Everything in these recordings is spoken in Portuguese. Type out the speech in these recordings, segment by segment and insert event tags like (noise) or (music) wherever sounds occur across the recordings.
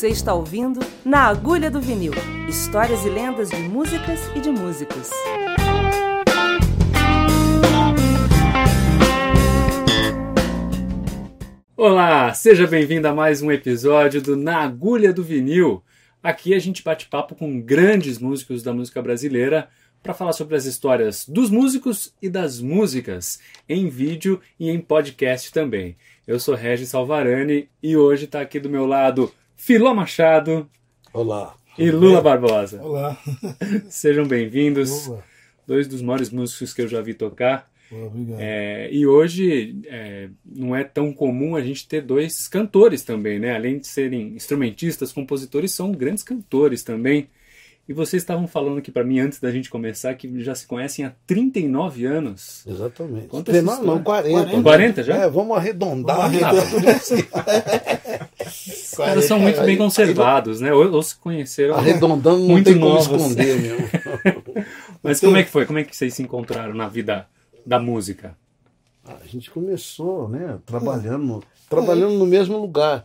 Você está ouvindo Na Agulha do Vinil histórias e lendas de músicas e de músicos. Olá, seja bem-vindo a mais um episódio do Na Agulha do Vinil. Aqui a gente bate papo com grandes músicos da música brasileira para falar sobre as histórias dos músicos e das músicas, em vídeo e em podcast também. Eu sou Regis Salvarani e hoje está aqui do meu lado Filó Machado. Olá. E Lula Barbosa. Olá. (laughs) Sejam bem-vindos. Dois dos maiores músicos que eu já vi tocar. Obrigado. É, e hoje é, não é tão comum a gente ter dois cantores também, né? Além de serem instrumentistas, compositores, são grandes cantores também. E vocês estavam falando aqui para mim antes da gente começar que já se conhecem há 39 anos. Exatamente. Conta essa não, não, 40. 40, 40 já? É, vamos arredondar. Vamos arredondar. (laughs) Os caras são muito bem conservados, né? Ou, ou se conheceram. Arredondando não Muito tem como novos. esconder mesmo. (laughs) Mas como é que foi? Como é que vocês se encontraram na vida da música? A gente começou, né, trabalhando, trabalhando no mesmo lugar.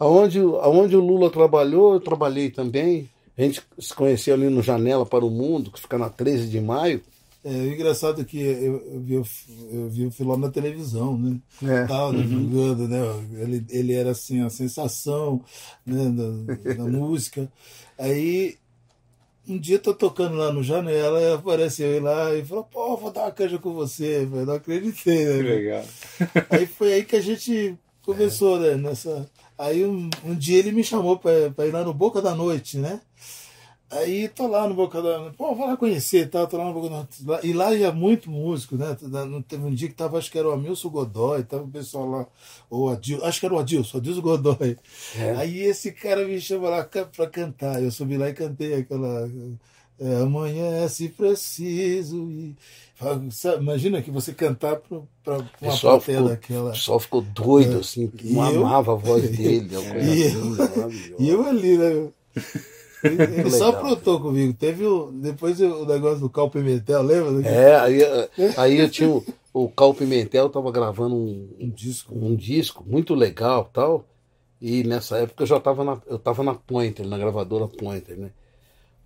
Aonde, aonde o Lula trabalhou, eu trabalhei também. A gente se conheceu ali no Janela para o Mundo, que fica na 13 de maio. É, o engraçado é que eu, eu vi, o- eu vi o Filó na televisão, né? É. Tava jogando, né? Ele, ele era assim, a sensação né? da, da (laughs) música. Aí, um dia tô tocando lá no Janela, e apareceu lá e falou, pô, vou dar uma canja com você. Eu não acreditei, né? Que legal. Aí foi aí que a gente (laughs) começou, né? Nessa... Aí um, um dia ele me chamou pra ir lá no Boca da Noite, né? Aí tô lá no Boca da Noite, pô, vou lá conhecer, tá? Tô lá no Boca da Noite. E lá ia muito músico, né? Não Teve um dia que tava, acho que era o Amilson Godoy, tava o pessoal lá, ou Adil, acho que era o Adilson, Adilson Godoy. É. Aí esse cara me chamou lá pra cantar. Eu subi lá e cantei aquela. É, amanhã se preciso. E... Imagina que você cantar O uma pessoal plateia ficou, daquela. o pessoal ficou doido, assim, E não eu? amava a voz (laughs) dele. É E eu? maravilhosa. E eu ali, né? (laughs) Ele, ele só Legal. aprontou comigo. Teve o, depois o negócio do Cal Pimentel, lembra? É, aí, aí eu tinha o, o Cal Pimentel, tava gravando um, Um disco. um disco muito legal tal. E nessa época eu já tava na, eu tava na Pointer, na gravadora Pointer, né?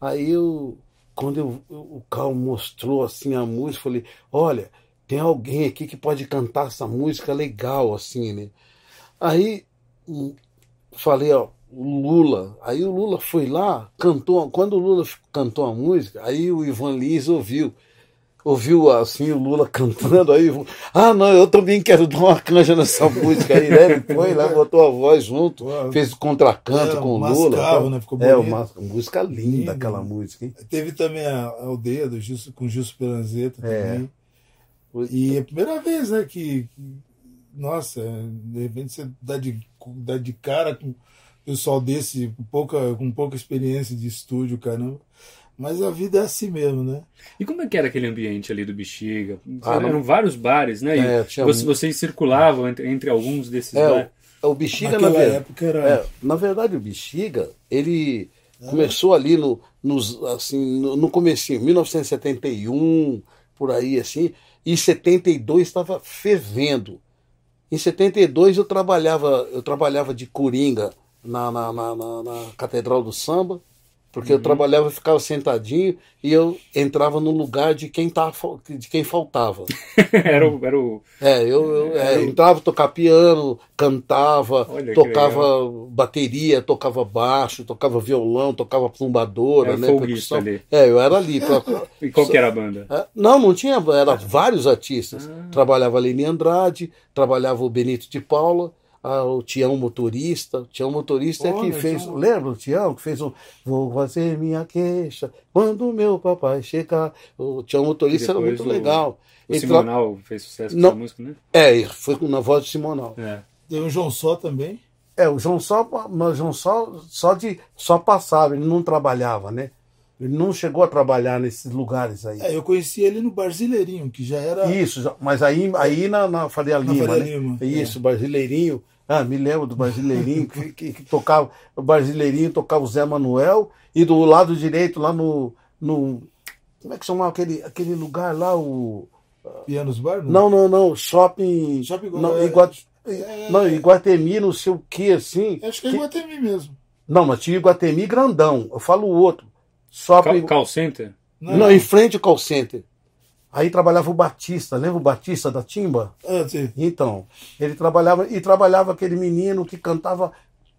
Aí eu, quando eu, o Cal mostrou assim a música, falei, olha, tem alguém aqui que pode cantar essa música legal, assim, né? Aí hum, falei, ó, Lula. Aí o Lula foi lá, cantou. Quando o Lula cantou a música, aí o Ivan Lins ouviu. Ouviu assim o Lula (laughs) cantando, aí ah não, eu também quero dar uma canja nessa (laughs) música aí, né? Ele foi lá, botou a voz junto, Pô, fez o contracanto é, com o mascavo, Lula. tal. né? Ficou é, bonito. uma música linda Lindo. aquela música, hein? Teve também a aldeia do Gilson, com Gilson Peranzeta É. também. E é a primeira vez, né, que, nossa, de repente você dá de, dá de cara com pessoal desse, com pouca, com pouca experiência de estúdio, caramba. Mas a vida é assim mesmo, né? E como é que era aquele ambiente ali do Bexiga? Ah, não- Eram vários bares, né? E É, tinha vocês, circulavam entre, entre alguns desses É, bares. O Bexiga, na Naquela verdade. época era. É, na verdade, o Bexiga, ele começou ali no, nos, assim, no, no comecinho, 1971, por aí, assim, e em 72 estava fervendo. Em 72 eu trabalhava, eu trabalhava de coringa na, na, na, na- na Catedral do Samba, porque eu trabalhava, ficava sentadinho e eu entrava no lugar de quem, tava, fal- de quem faltava. (laughs) era, o, era o. É, eu, eu é, entrava tocar piano, cantava, Olha tocava bateria, tocava baixo, tocava violão, tocava plumbadora, Era né? percussão. ali. É, eu era ali. pra- (laughs) E qual que era a banda? É, Não, não tinha, era vários artistas. Ah. Trabalhava Leni Andrade, trabalhava o Benito de Paula, ah, o Tião Motorista. O Tião Motorista é Olha, que fez. Tião. Lembra o Tião que fez um. Vou fazer minha queixa quando meu papai chegar. O Tião Motorista era muito o- legal. O Simonal fez sucesso com Não. essa música, né? É, foi na voz de Simonal. É. O João Só também. É, o João só, mas o João só, só de só passava, ele não trabalhava, né? Ele não chegou a trabalhar nesses lugares aí. É, eu conheci ele no Brasileirinho, que já era. Isso, mas aí, aí na, na Faria Na Lima, Faria né? Lima, Isso, Brasileirinho. Ah, me lembro do Brasileirinho, que, que, que tocava, o Brasileirinho tocava o Zé Manuel, e do lado direito, lá no. no como é que chamava aquele, aquele lugar lá, o. Pianos Bar? Não, não, não, shopping. Shopping não, é- Igua- é- não, Iguatemi, não sei o que, assim. Acho que é Iguatemi mesmo. Não, mas tinha Iguatemi grandão. Eu falo o outro. Só Call, call center? Não, não, em frente ao call center. Aí trabalhava o Batista, lembra o Batista da Timba? Ah, sim. Então, ele trabalhava e trabalhava aquele menino que cantava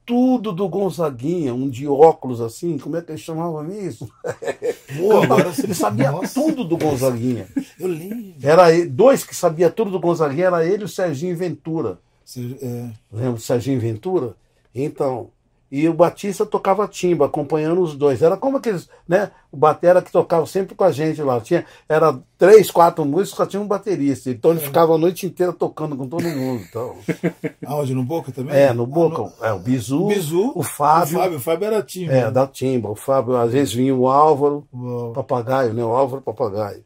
tudo do Gonzaguinha, um de óculos assim, como é que ele chamava isso? (laughs) Pô, agora ele sabia Nossa. tudo do Gonzaguinha. Eu lembro. Era ele- dois que sabia tudo do Gonzaguinha, era ele e o Serginho Ventura. Você- é, Lembra o Serginho Ventura? Então, e o Batista tocava timba, acompanhando os dois. Era como aqueles, né? O batera que tocava sempre com a gente lá. Tinha, era três, quatro músicos, só tinha um baterista. Então ele ficava a noite inteira tocando com todo mundo. Então, (laughs) aonde? No Boca também? é, no Ah, Boca. É, o Bizu, O Bizu, o Fábio. O Fábio, o Fábio era time. É, da timba. O Fábio, às vezes vinha o Álvaro, Uau. papagaio, né? O Álvaro Papagaio.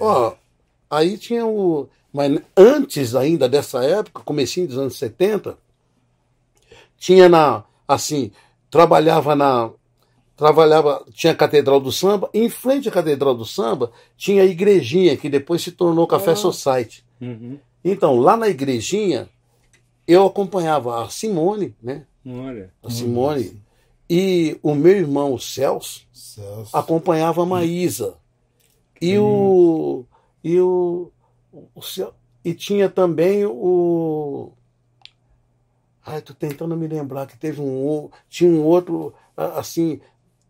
Ó, aí tinha o. Mas antes ainda dessa época, comecinho dos anos 70, tinha na. Assim, trabalhava na. Trabalhava, tinha a Catedral do Samba, em frente à Catedral do Samba tinha a igrejinha, que depois se tornou Café Society. Uhum. Então, lá na igrejinha, eu acompanhava a Simone, né? Olha. A Simone, e o meu irmão, o Celso, Celso. acompanhava a Maísa. E o. E o. o e tinha também o. Ai, tô tentando me lembrar que teve um. Tinha um outro, assim,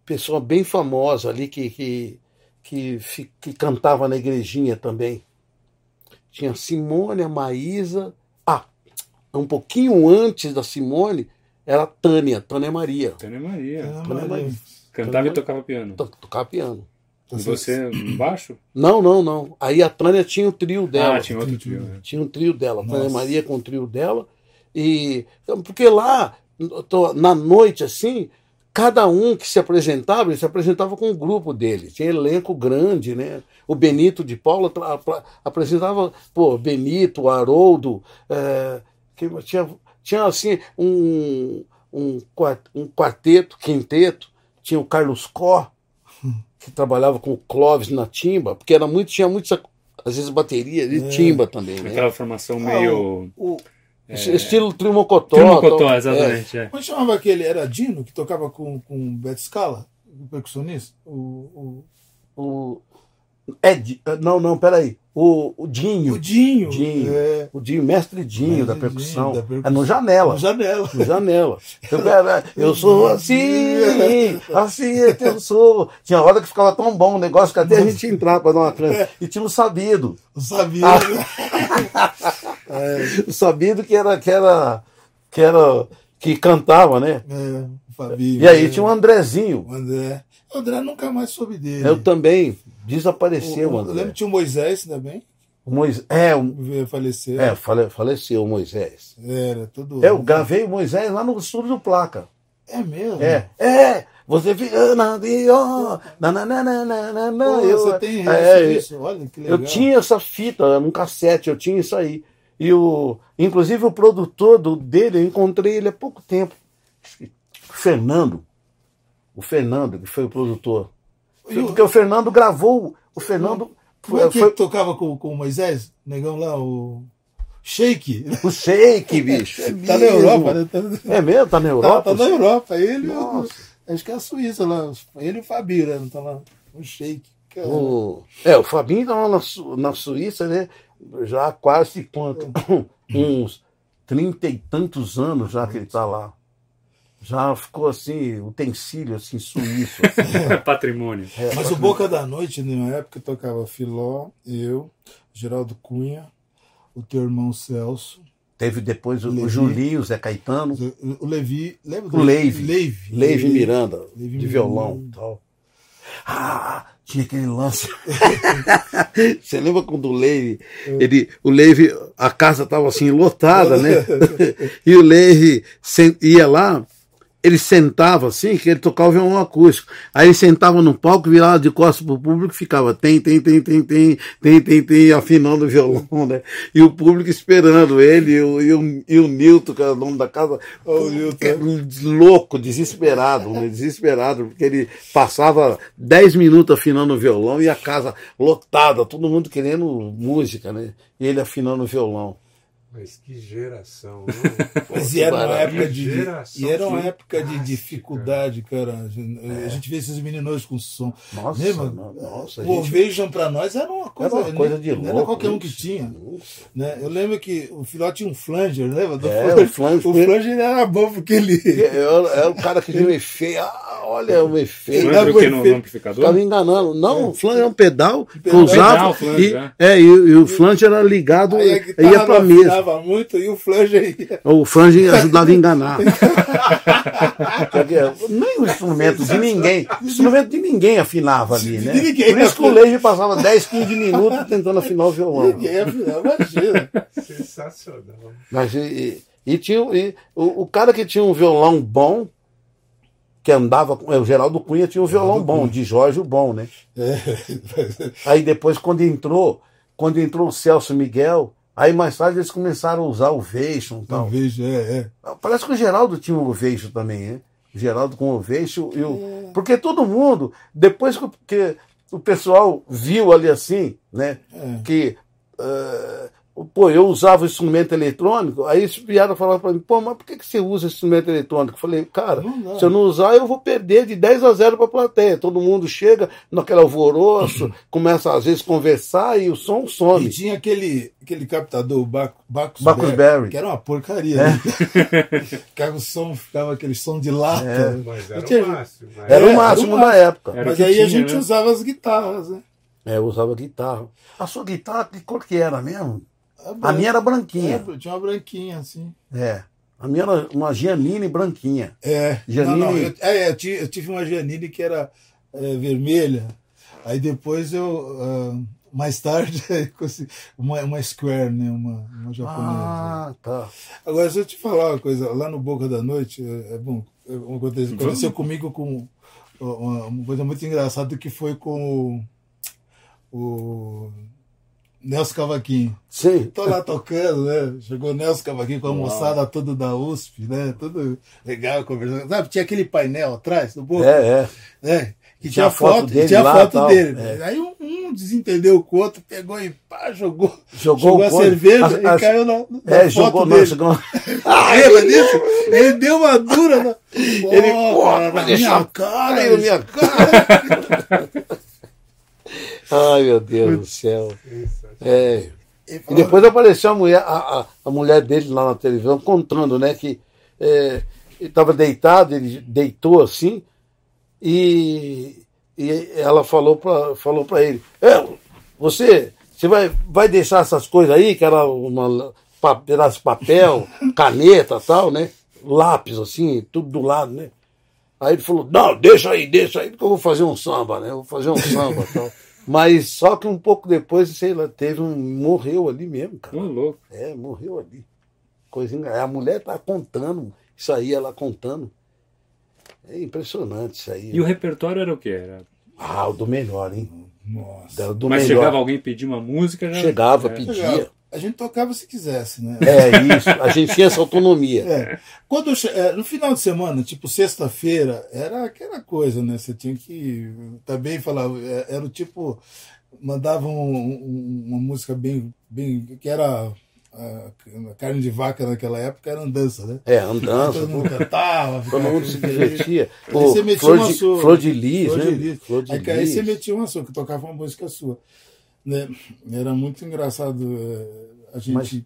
pessoa bem famosa ali que, que, que, que cantava na igrejinha também. Tinha a Simone, a Maísa. Ah, um pouquinho antes da Simone era a Tânia, Tânia Maria. Tânia Maria. Ah, Tânia Maria. Maria. Cantava e tocava piano. To- Tocava piano. E você embaixo? Não, não, não. Aí a Tânia tinha o trio dela. Ah, tinha outro trio. né? Tinha um trio dela. A Tânia Nossa. Maria com o trio dela. E. Porque lá, na noite, assim, cada um que se apresentava, ele se apresentava com o grupo dele. Tinha elenco grande, né? O Benito de Paula apresentava, pô, Benito, Haroldo, é, tinha, tinha assim, um, um, um quarteto, quinteto, tinha o Carlos Có, que trabalhava com o Clóvis na timba, porque era muito, tinha muito, essa- às vezes, bateria e timba também, né? Aquela formação Ah, meio. o, o, Estilo Trio Mocotó. Trio Mocotó, tal. exatamente. É. como chamava aquele? Era Dino, que tocava com, com o Beto Scala, o percussionista? O, É, o Ed, não, não, peraí. O, o o, Dinho. o Dinho. Dinho. É, O Dinho, mestre Dinho Mestre da percussão. Dinho, da percussão. É no Janela. no Janela. No Janela. (laughs) Eu, era- eu sou assim, (laughs) assim é eu sou. Tinha hora que ficava tão bom o negócio que até a gente entrava para dar uma crença. E tinha um sabido. Não sabia. Ah. né? (laughs) O sabido que era, que era, que era, que cantava, né? É, o Fabinho. E aí tinha um Andrezinho. O André. O André nunca mais soube dele. Eu também. Desapareceu, O- André. lembro que tinha o Moisés também. O Moisés, é, o- falecer. é fale- faleceu o Moisés. Era todo. Eu gravei o Moisés lá no estúdio do Placa. É mesmo? É, é, você fica na ó, na na na na na na eu, você tem é, resto disso? Olha que legal. eu tinha essa fita num cassete, eu tinha isso aí. E o, inclusive o produtor do, dele, eu encontrei ele há pouco tempo. Fernando. O Fernando, que foi o produtor. Porque o Fernando gravou. O Fernando é foi, que foi tocava com, com o Moisés? Negão lá, o. Shake. o shake, (laughs) bicho. É Tá na. Europa, né? Tá, É mesmo? Tá na tá, Europa? tá na Europa. Ele, e o- Nossa. acho que é a Suíça lá. Ele e o Fabio, né? Não tá lá. O Shake. O, é, o Fabinho tá lá na, Su- na Suíça, né? Já há quase quanto? (coughs) Uns trinta e tantos anos já que ele tá lá. Já ficou assim, utensílio assim, suíço. (laughs) assim. Patrimônio. Mas o Boca da Noite, na época, tocava Filó, eu, Geraldo Cunha, o teu irmão Celso, Teve depois o, o Levi. Julinho, o Zé Caetano, o Levi. Lembra do o Leive. Leive. Leive Miranda, Leive de violão e tal. Ah, tinha aquele lance. (laughs) Você lembra quando o Leive, ele, o Leive, a casa estava assim lotada, né? (laughs) e o Leive sen- ia lá, ele sentava assim, que ele tocava violão acústico. Aí ele sentava no palco, virava de costas pro público e ficava tem, tem, tem, tem, tem, tem, tem, tem, afinando o violão, né? E o público esperando ele e o, e o, e o Nilton, que era o dono da casa, o Nilton. louco, desesperado, né? desesperado, porque ele passava 10 minutos afinando o violão e a casa lotada, todo mundo querendo música, né? E ele afinando o violão. Mas que geração, não? (laughs) Mas e era uma época de, e era uma época de dificuldade, cara. A gente, a gente vê esses meninos com som. Nossa, Lembra? nossa, a o gente- pra nós era uma coisa, Era uma coisa de não louco. era qualquer um que isso. tinha. Né? Eu lembro que o Filhote tinha um flanger, lembra? Do É, flanger? o flanger. O flanger era bom porque ele. É, é o cara que viu o efeito. Ah, olha o efeito. Ele Flange dava o que no, amplificador? Ficava enganando. Não, o flange é um pedal que usava. Pedal, e, é. é, e, e o flange era ligado, a ia pra não mesa. Afinava muito e o flanger ia. O flange ajudava a enganar. Nem o instrumento de ninguém. O instrumento de ninguém afinava ali, né? De ninguém Por isso que o Leite passava 10, 15 minutos tentando afinar o violão. Ninguém afinava, imagina. Sensacional. Mas e, e- e tinha, e o, o cara que tinha um violão bom, que andava com. é, O Geraldo Cunha tinha um violão bom, de Jorge o bom, né? É. (laughs) Aí depois, quando entrou, quando entrou o Celso Miguel, aí mais tarde eles começaram a usar o Ovation e tal. Talvez, é, é. Parece que o Geraldo tinha um Ovation também, né? O Geraldo com o Ovation e o. Porque todo mundo, depois que, o pessoal viu ali assim, né? É. Que. eh, pô, eu usava o instrumento eletrônico, aí eles vieram falar para mim, pô, mas por que, que você usa instrumento eletrônico? Eu falei, cara, se eu não usar, eu vou perder de 10 a 0 para a plateia. Todo mundo chega naquele alvoroço, (laughs) começa às vezes a conversar e o som E some. tinha aquele, aquele captador, o Bac- Bacchus, Bacchus Berry, Berry. que era uma porcaria. né? (laughs) Ficava o som, ficava aquele som de lata. É. Mas era tinha- o máximo. né? Era É, o era máximo o da máximo. época. Era o Mas aí a tinha, gente né? usava as guitarras, né? É, eu usava guitarra. A sua guitarra, que cor que era mesmo? A branca. minha era branquinha. É, tinha uma branquinha assim. É. A minha era uma Giannini branquinha. É, Janine- não, não, eu, é, eu, tive, eu tive uma Janine que era é, vermelha. Aí depois eu, ah, mais tarde, (laughs) uma, uma Square, né? Uma, uma japonesa. Ah, tá. Agora, se eu te falar uma coisa, lá no Boca da Noite, é, é bom, é coisa, aconteceu comigo com uma, uma coisa muito engraçada que foi com o, o Nelson Cavaquinho. Sim. Tô lá tocando, né? Chegou Nelson Cavaquinho com a moçada toda da USP, né? Tudo legal, conversando. Sabe, tinha aquele painel atrás do Boca, É, é. né? Que Tinha tinha, foto dele tinha lá, foto tal. dele. É. Aí um, um desentendeu com o outro, pegou e pá, jogou, Jogou jogou a coisa- cerveja as- e as- caiu na, na É, foto jogou, dele. não, jogou. Ah, (laughs) lembra disso? Ele deu uma dura na, Ele, Pô, cara, minha cara. Minha (laughs) cara. Ai, meu Deus do céu. É. Ele E depois apareceu a mulher, a, a, a mulher dele lá na televisão contando, né, que é, ele estava deitado, ele deitou assim, e, e ela falou para falou pra ele, é, você, você vai, vai deixar essas coisas aí, que era uma pedaço de papel, (laughs) caneta tal, né? Lápis, assim, tudo do lado, né? Aí ele falou, não, deixa aí, deixa aí, porque eu vou fazer um samba, né? Eu vou fazer um samba tal. (laughs) Mas só que um pouco depois, sei lá, teve um. morreu ali mesmo, cara. Ô, louco. É, morreu ali. Coisa engra- A mulher tá contando, isso aí, ela contando. É impressionante isso aí. E o repertório era o quê? Era... Ah, o do melhor, hein? Nossa. Era do Mas melhor. chegava alguém pedir uma música já. Chegava, É. pedia. Legal. A gente tocava se quisesse, né? É isso, a gente tinha essa autonomia. É. Quando eu é, no final de semana, tipo sexta-feira, era aquela coisa, né? Você tinha que também falar, é, era o tipo mandavam um- um- uma música bem, bem que era a, carne de vaca naquela época era andança, né? É, andança, Todo mundo cantava, todo mundo se divertia. Aí Pô, você metia flor, uma de, sua. flor de lis, Flor né? de lis. Flor de Aí, que aí lis. você metia uma sua, que tocava uma música sua. Né? Era muito engraçado. eh, A gente Mas-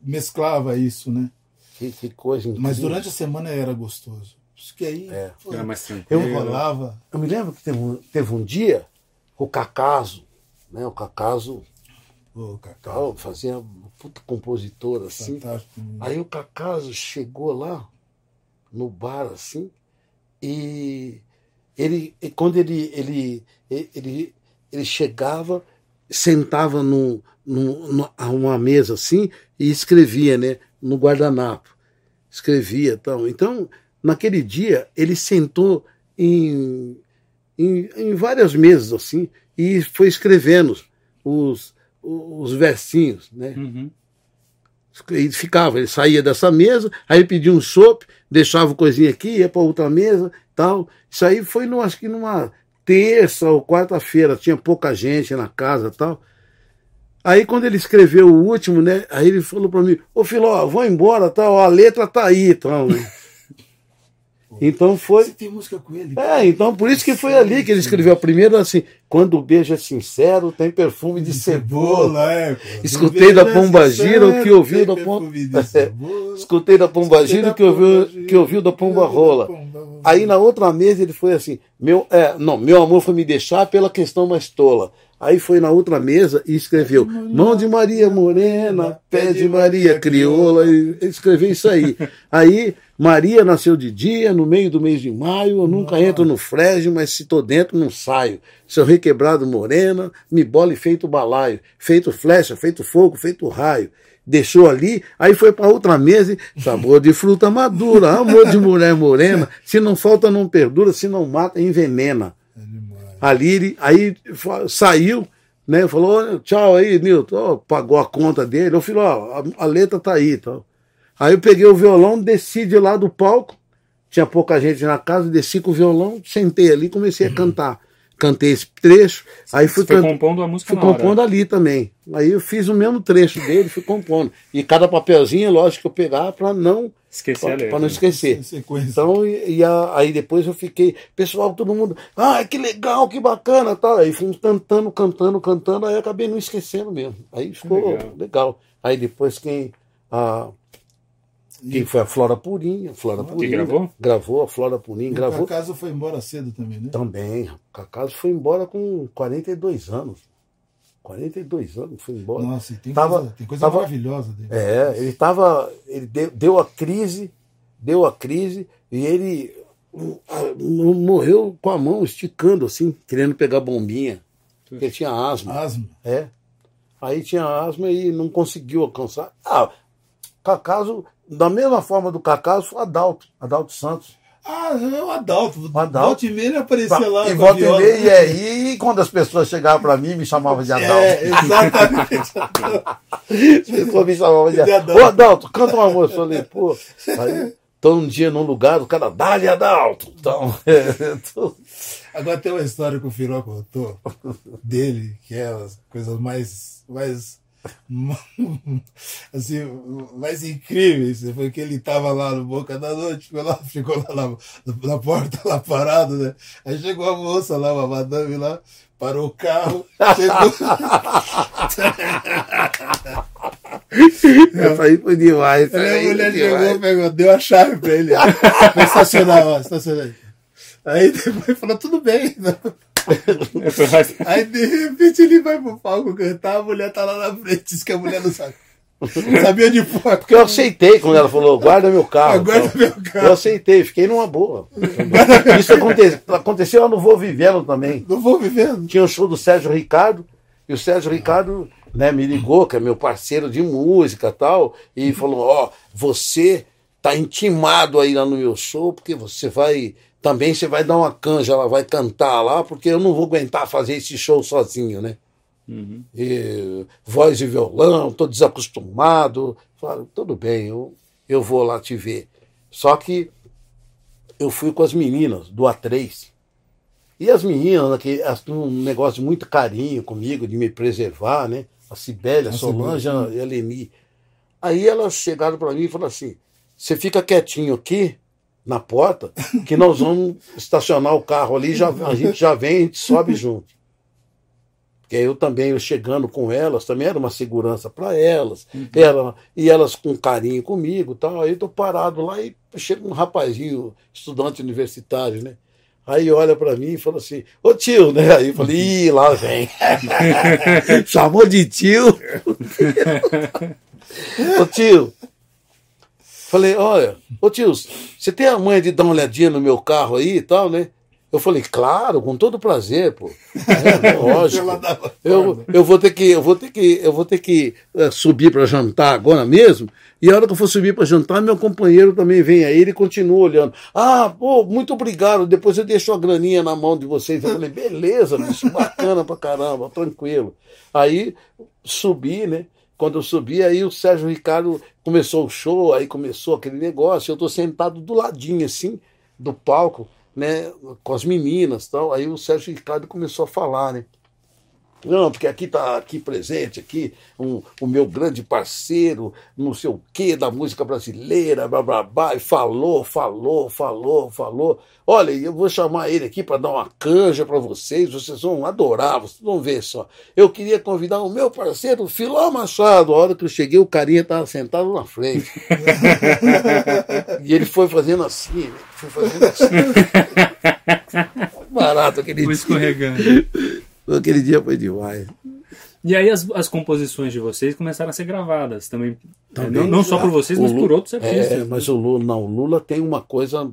mesclava isso, né? Que, que coisa incrível. Mas durante a semana era gostoso. Isso que aí É. pô, Era mais eu tranquilo. rolava. Eu me lembro que teve um, teve um dia, o Cacaso, né? O Cacaso Cacau, tal, fazia um puta compositor assim. fantástico. Aí o Cacaso chegou lá no bar assim e ele quando ele ele ele, ele chegava sentava no, no, no- a uma mesa assim e escrevia né no guardanapo escrevia tal então naquele dia ele sentou em, em, em várias mesas assim e foi escrevendo os os versinhos né Uhum. ele ficava, ele saía dessa mesa, aí pedia um chopp, deixava coisinha aqui, ia para outra mesa, tal. Isso aí foi, no, acho que numa terça ou quarta-feira, tinha pouca gente na casa, tal. Aí quando ele escreveu o último, né? Aí ele falou para mim, ô Filó, vou embora, tal, a letra tá aí, tal, né? (laughs) Então foi. Você tem música com ele? É, então por isso que foi ali que ele escreveu a primeira assim, quando o beijo é sincero, tem perfume de cebola. é. Escutei da é Pomba Gira o que ouviu da Pomba. Escutei da Pomba Gira o que ouviu, que ouviu da. Pomba Rola. Aí na outra mesa ele foi assim, meu, é, não, meu amor foi me deixar pela questão mais tola. Aí foi na outra mesa e escreveu Mão de Maria Morena, Pé de Maria Crioula, e escreveu isso aí. (laughs) Aí Maria nasceu de dia, no meio do mês de maio, eu nunca entro no frege, mas se tô dentro não saio. Seu requebrado morena, me bole feito balaio, feito flecha, feito fogo, feito raio. Deixou ali, aí foi para outra mesa, e, sabor de fruta madura, amor de mulher morena, se não falta não perdura, se não mata envenena. Ali, ele- aí saiu, né? Falou, "Olha, tchau aí, Nilton. Ó, pagou a conta dele. Eu falei, ó, a, a letra tá aí tal. Aí eu peguei o violão, desci de lá do palco. Tinha pouca gente na casa, desci com o violão, sentei ali e comecei a cantar. Cantei esse trecho, aí fui, can- compondo a música fui na hora. compondo ali também. Aí eu fiz o mesmo trecho dele, fui compondo. E cada papelzinho, lógico, que eu pegava para não, Esqueci a letra. pra não esquecer. Então, e, e a- aí depois eu fiquei, pessoal, todo mundo, ah, que legal, que bacana, tal. Aí fomos cantando, cantando, cantando, aí acabei não esquecendo mesmo. Aí ficou Legal. legal. Aí depois quem, a, quem foi a Flora Purim, a Flora Purim. gravou? Gravou, a Flora Purim, E o gravou. Cacaso foi embora cedo também, né? Também, o Cacaso foi embora com 42 anos. 42 anos, foi embora. Nossa, e tem Tava- coisa, tem coisa tava- maravilhosa dele. É, ele tava. Ele deu, deu a crise, deu a crise, e ele morreu com a mão esticando, assim, querendo pegar bombinha. Porque tinha asma. Asma. É. Aí tinha asma e não conseguiu alcançar. Ah, Cacaso, da mesma forma do Cacaso, foi Adalto, Adalto Santos. Ah, é o Adalto. O Adalto. Volta e meia ele aparecia lá. e volta e meia, e aí, quando as pessoas chegavam para mim, me chamavam de Adalto. É, exatamente. (laughs) As pessoas me chamavam de Adalto. Ô, Adalto, canta uma música. Eu falei, pô. Aí, tô um dia num lugar, o cara, dá-lhe Adalto. Então, (laughs) é, tô- Agora tem uma história que o Firó contou dele, que é as coisas mais, mais, (laughs) assim, mais incríveis. Foi que ele estava lá no Boca da Noite, ficou lá, (laughs) ficou lá na, na porta, lá parado, né? Aí chegou a moça lá, uma madame lá, parou o carro, chegou, Essa (laughs) aí foi demais. Aí a mulher chegou, pegou, deu a chave pra ele. Vai estacionar, ó, estacionar aí. Aí depois falou, tudo bem. Aí de repente ele vai pro palco cantar, a mulher tá lá na frente, diz que a mulher não sabe. Não sabia de fora. Porque eu aceitei quando ela falou, guarda meu carro. Guarda Então, meu carro. Eu aceitei, fiquei numa boa. Isso aconte- aconteceu lá no Vou Vivendo também. Não vou vivendo. Tinha o show do Sérgio Ricardo, e o Sérgio Ricardo né, me ligou, que é meu parceiro de música e tal, e falou: Ó, você tá intimado aí lá no meu show, porque você vai. Também você vai dar uma canja, ela vai cantar lá, porque eu não vou aguentar fazer esse show sozinho, né? E, voz e violão, tô desacostumado. Falaram, tudo bem, eu, eu vou lá te ver. Só que eu fui com as meninas do A3. E as meninas, que um negócio de muito carinho comigo, de me preservar, né? A Sibélia, a Solange e a Leni. Aí elas chegaram para mim e falaram assim: você fica quietinho aqui na porta, que nós vamos estacionar o carro ali, já, a gente já vem, a gente sobe junto. Porque eu também, eu chegando com elas, também era uma segurança para elas, ela, e elas com carinho comigo e tal. Aí eu tô parado lá e chega um rapazinho, estudante universitário, né? Aí olha para mim e fala assim, ô tio, né? Aí eu falei, ih, lá vem. (laughs) Chamou de tio. (laughs) ô tio. Falei, olha, ô tio, você tem a manha de dar uma olhadinha no meu carro aí e tal, né? Eu falei, claro, com todo prazer, pô. É, (laughs) lógico. Eu, eu vou ter que, eu vou ter que, eu vou ter que eh, subir para jantar agora mesmo. E a hora que eu for subir para jantar, meu companheiro também vem aí, ele continua olhando. Ah, pô, muito obrigado. Depois eu deixo a graninha na mão de vocês. Eu falei, beleza, bicho, bacana pra caramba, tranquilo. Aí subi, né? Quando eu subi, aí o Sérgio Ricardo começou o show, aí começou aquele negócio. Eu tô sentado do ladinho, assim, do palco, né? Com as meninas tal. Aí o Sérgio Ricardo começou a falar, né? Não, porque aqui está aqui presente, aqui um, o meu grande parceiro, não sei o quê, da música brasileira, blá blá blá, e falou, falou, falou, falou. Olha, eu vou chamar ele aqui para dar uma canja para vocês, vocês vão adorar, vocês vão ver só. Eu queria convidar o meu parceiro, Filó Machado. A hora que eu cheguei, o carinha estava sentado na frente. (laughs) e ele foi fazendo assim, né? foi fazendo assim. (laughs) Barato aquele Foi escorregando. Aquele dia foi demais. E aí as, as composições de vocês começaram a ser gravadas também. Também. não, não só por vocês, mas Lu- por outros artistas. É, mas o Lula, não, o Lula tem uma coisa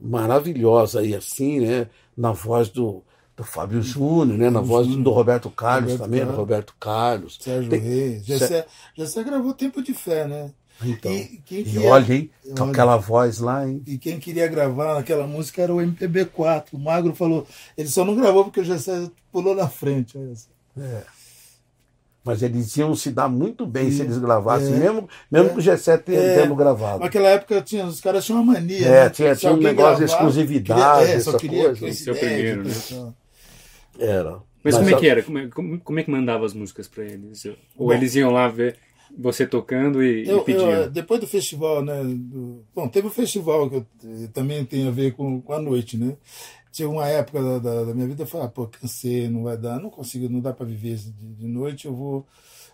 maravilhosa aí, assim, né? Na voz do, do Fábio Júnior, né? Na voz do, do Roberto Carlos Roberto também, Carlos. Roberto Carlos. Sérgio Tem- Reis. Gessé, Gessé gravou Tempo de Fé, né? Então, E quem e é? olha, hein? Com Olha. aquela voz lá, hein? E quem queria gravar naquela música era o MPB4. O Magro falou, ele só não gravou porque o Gessé pulou na frente. olha só. Mas eles iam se dar muito bem se Sim. eles gravassem, É. mesmo, mesmo que o G7 tenha É. tendo gravado. Naquela época tinha, os caras tinham uma mania. É, né? tinha- Se tinha um negócio de exclusividade, queria- é, só essa queria coisa. esse Ser o primeiro, né? Era. Mas, como é que era? Como é, como, como é que mandava as músicas pra eles? Ou Bom. eles iam lá ver você tocando e, e Eu, pediam? eu, depois do festival, né? do- bom, teve o festival que eu- eh, também tem a ver com, com a noite, né? Tinha uma época da, da, da minha vida, eu falei, ah, pô, cansei, não vai dar, não consigo, não dá para viver de, de noite, eu vou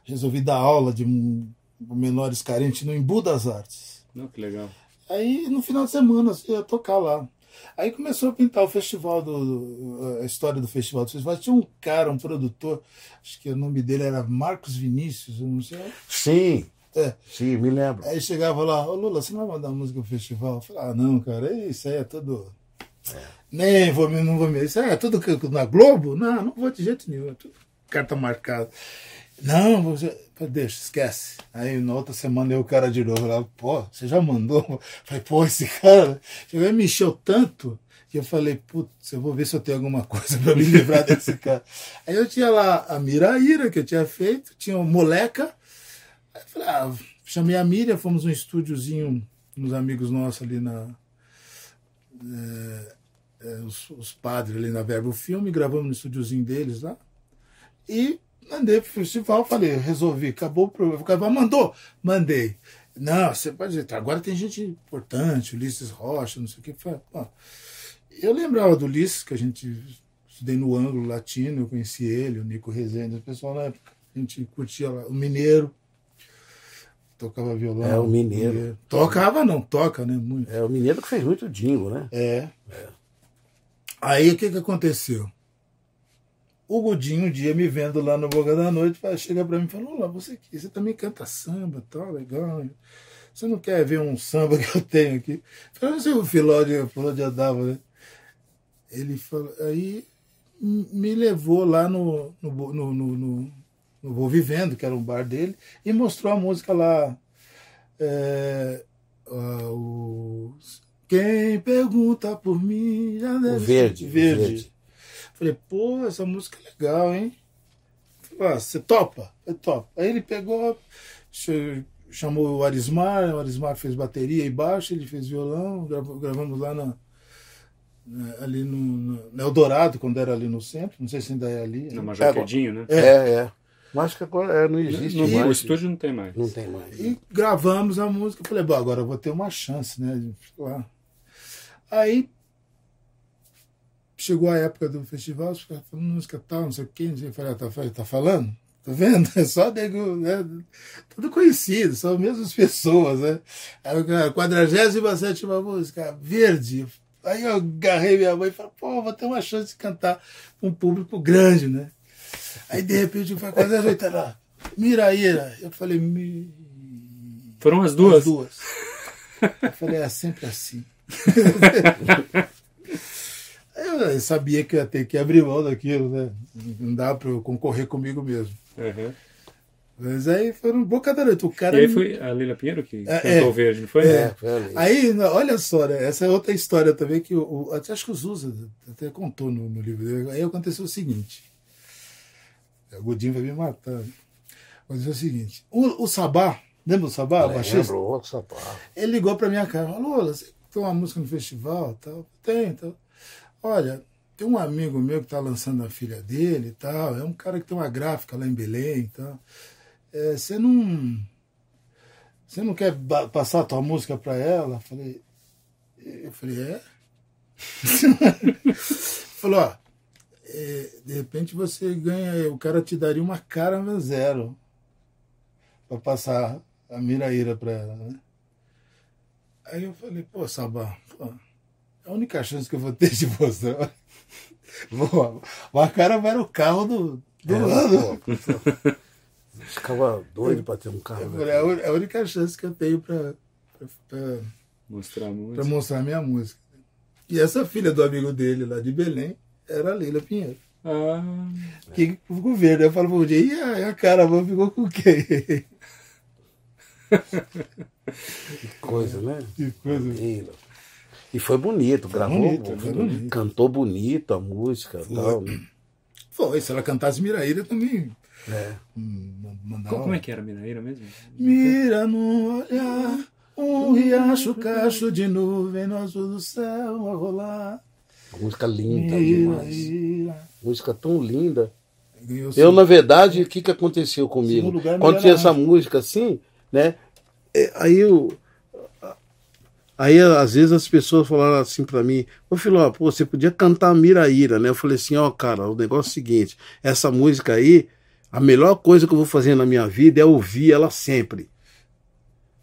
resolvi dar aula de um- menores carentes no Embu das Artes. Não, que legal. Aí no final de semana eu ia tocar lá. Aí começou a pintar o festival, do, a história do festival do festival. Tinha um cara, um produtor, acho que o nome dele era Marcos Vinícius, eu não sei. Sim, É. sim, me lembro. Aí chegava lá, ô Lula, você não vai mandar música pro festival? Eu falei, ah, não, cara, isso aí é tudo. Nem vou me, não vou me. Isso aí é tudo na Globo? Não, não vou de jeito nenhum. É tudo carta marcada. Não, você. Deixa, esquece. Aí na outra semana eu o cara de novo lá, pô, você já mandou? (laughs) Falei, pô, esse cara chegou me encheu tanto que eu falei, putz, eu vou ver se eu tenho alguma (laughs) coisa pra me livrar desse cara. Aí eu tinha lá a Miraíra que eu tinha feito, tinha o Moleca. Aí eu falei, ah, chamei a Miriam, fomos num estúdiozinho, uns amigos nossos ali na. é, é, os, os padres ali na Verbo Filme, gravamos no estúdiozinho deles lá. E mandei pro festival, falei, resolvi, acabou o problema. O cara mandou? Mandei. Não, você pode dizer, agora tem gente importante, Ulisses Rocha, não sei o que. Eu lembrava do Ulisses, que a gente estudei no ângulo latino, eu conheci ele, o Nico Rezende, o pessoal na época, a gente curtia lá, o Mineiro, tocava violão. É, o Mineiro. Tocava não, toca, né? Muito. É o mineiro que fez muito jingo, né? É. Aí o que que aconteceu? O Gudinho, um dia me vendo lá no Boca da Noite, chega pra mim e fala: Olá, você, você também canta samba tal, legal. Você não quer ver um samba que eu tenho aqui? Eu falei, não sei o Filó de, Filó de Adava, né? Ele falou, aí me levou lá no, no, no, no, no, Vou Vivendo, que era um bar dele, e mostrou a música lá. é, o, quem pergunta por mim já deve O verde, verde. verde. Falei, pô, essa música é legal, hein? Falei, ah, você topa? Eu topo. Aí ele pegou, ch- chamou o Arismar, o Arismar fez bateria e baixo, ele fez violão, grava- gravamos lá na, ali no, no, no Eldorado, quando era ali no centro, não sei se ainda é ali. Na Major Quedinho, né? É, é. Mas que agora é, não existe No, mais. o estúdio não tem mais. Não tem mais. E gravamos a música. Falei, bom, agora eu vou ter uma chance, né? lá. Aí chegou a época do festival, os caras falando música tal, não sei o quê, não sei o que. Eu falei, ah, tá, falei, tá falando? Tá vendo? É (laughs) só nego, né? Tudo conhecido, são as mesmas pessoas, né? Aí o cara, 47 música, verde. Aí eu agarrei minha mãe e falei, pô, vou ter uma chance de cantar com um público grande, né? Aí de repente foi 48 lá, Miraíra. Eu falei, mi... Foram as duas? As duas. Eu falei, é sempre assim. (laughs) Aí eu sabia que ia ter que abrir mão daquilo, né? Não dá pra eu concorrer comigo mesmo. Uhum. Mas aí foram boca da noite. O cara. E aí foi a Lila Pinheiro que É, cantou é. verde, não foi? É, foi ali. Aí, olha só, né? essa é outra história também que o, o- até acho que o Zusa até contou no, no livro dele. Aí aconteceu o seguinte. O Godinho vai me matar. né? Aconteceu o seguinte. O, o Sabá, lembra o Sabá, o baixista? Lembro, outro sapato. Ele ligou pra minha cara, falou, Lula, você tem uma música no festival tal? Tem, tal. Olha, tem um amigo meu que está lançando a filha dele e tal. É um cara que tem uma gráfica lá em Belém e tal. É, você não. Você não quer passar a tua música para ela? Falei. Eu falei, é? (laughs) Falou, ó. é, de repente você ganha. O cara te daria uma cara zero para passar a Miraíra para ela, né? Aí eu falei, pô, Sabá, pô, a única chance que eu vou ter de (laughs) mas o cara vai no carro do, do É, lado. pô, Ficava doido pra ter um carro. Né? é a é a única chance que eu tenho pra- Mostrar a pra mostrar minha música. E essa filha do amigo dele lá de Belém era a Leila Pinheiro. Ah, Que o governo, eu falo pro dia, e a, a caravana ficou com quem? Que coisa, né? Que coisa. Leila. E foi bonito, gravou, bonito, foi bonito. cantou bonito a música e tal. né? Foi, se ela cantasse Miraíra também. É. hum, mandava- como, é que era Miraíra mesmo? Mira no olhar, um riacho cacho de nuvem no azul do céu a rolar. Música linda Mira, demais. Música tão linda. Eu, seu- na verdade, o que, que aconteceu comigo? Quando tinha essa música assim, né? é, Aí eu. Aí, às vezes, as pessoas falaram assim pra mim: Ô Filó, pô, você podia cantar Miraíra, né? Eu falei assim: Ó, cara, o negócio é o seguinte: essa música aí, a melhor coisa que eu vou fazer na minha vida é ouvir ela sempre.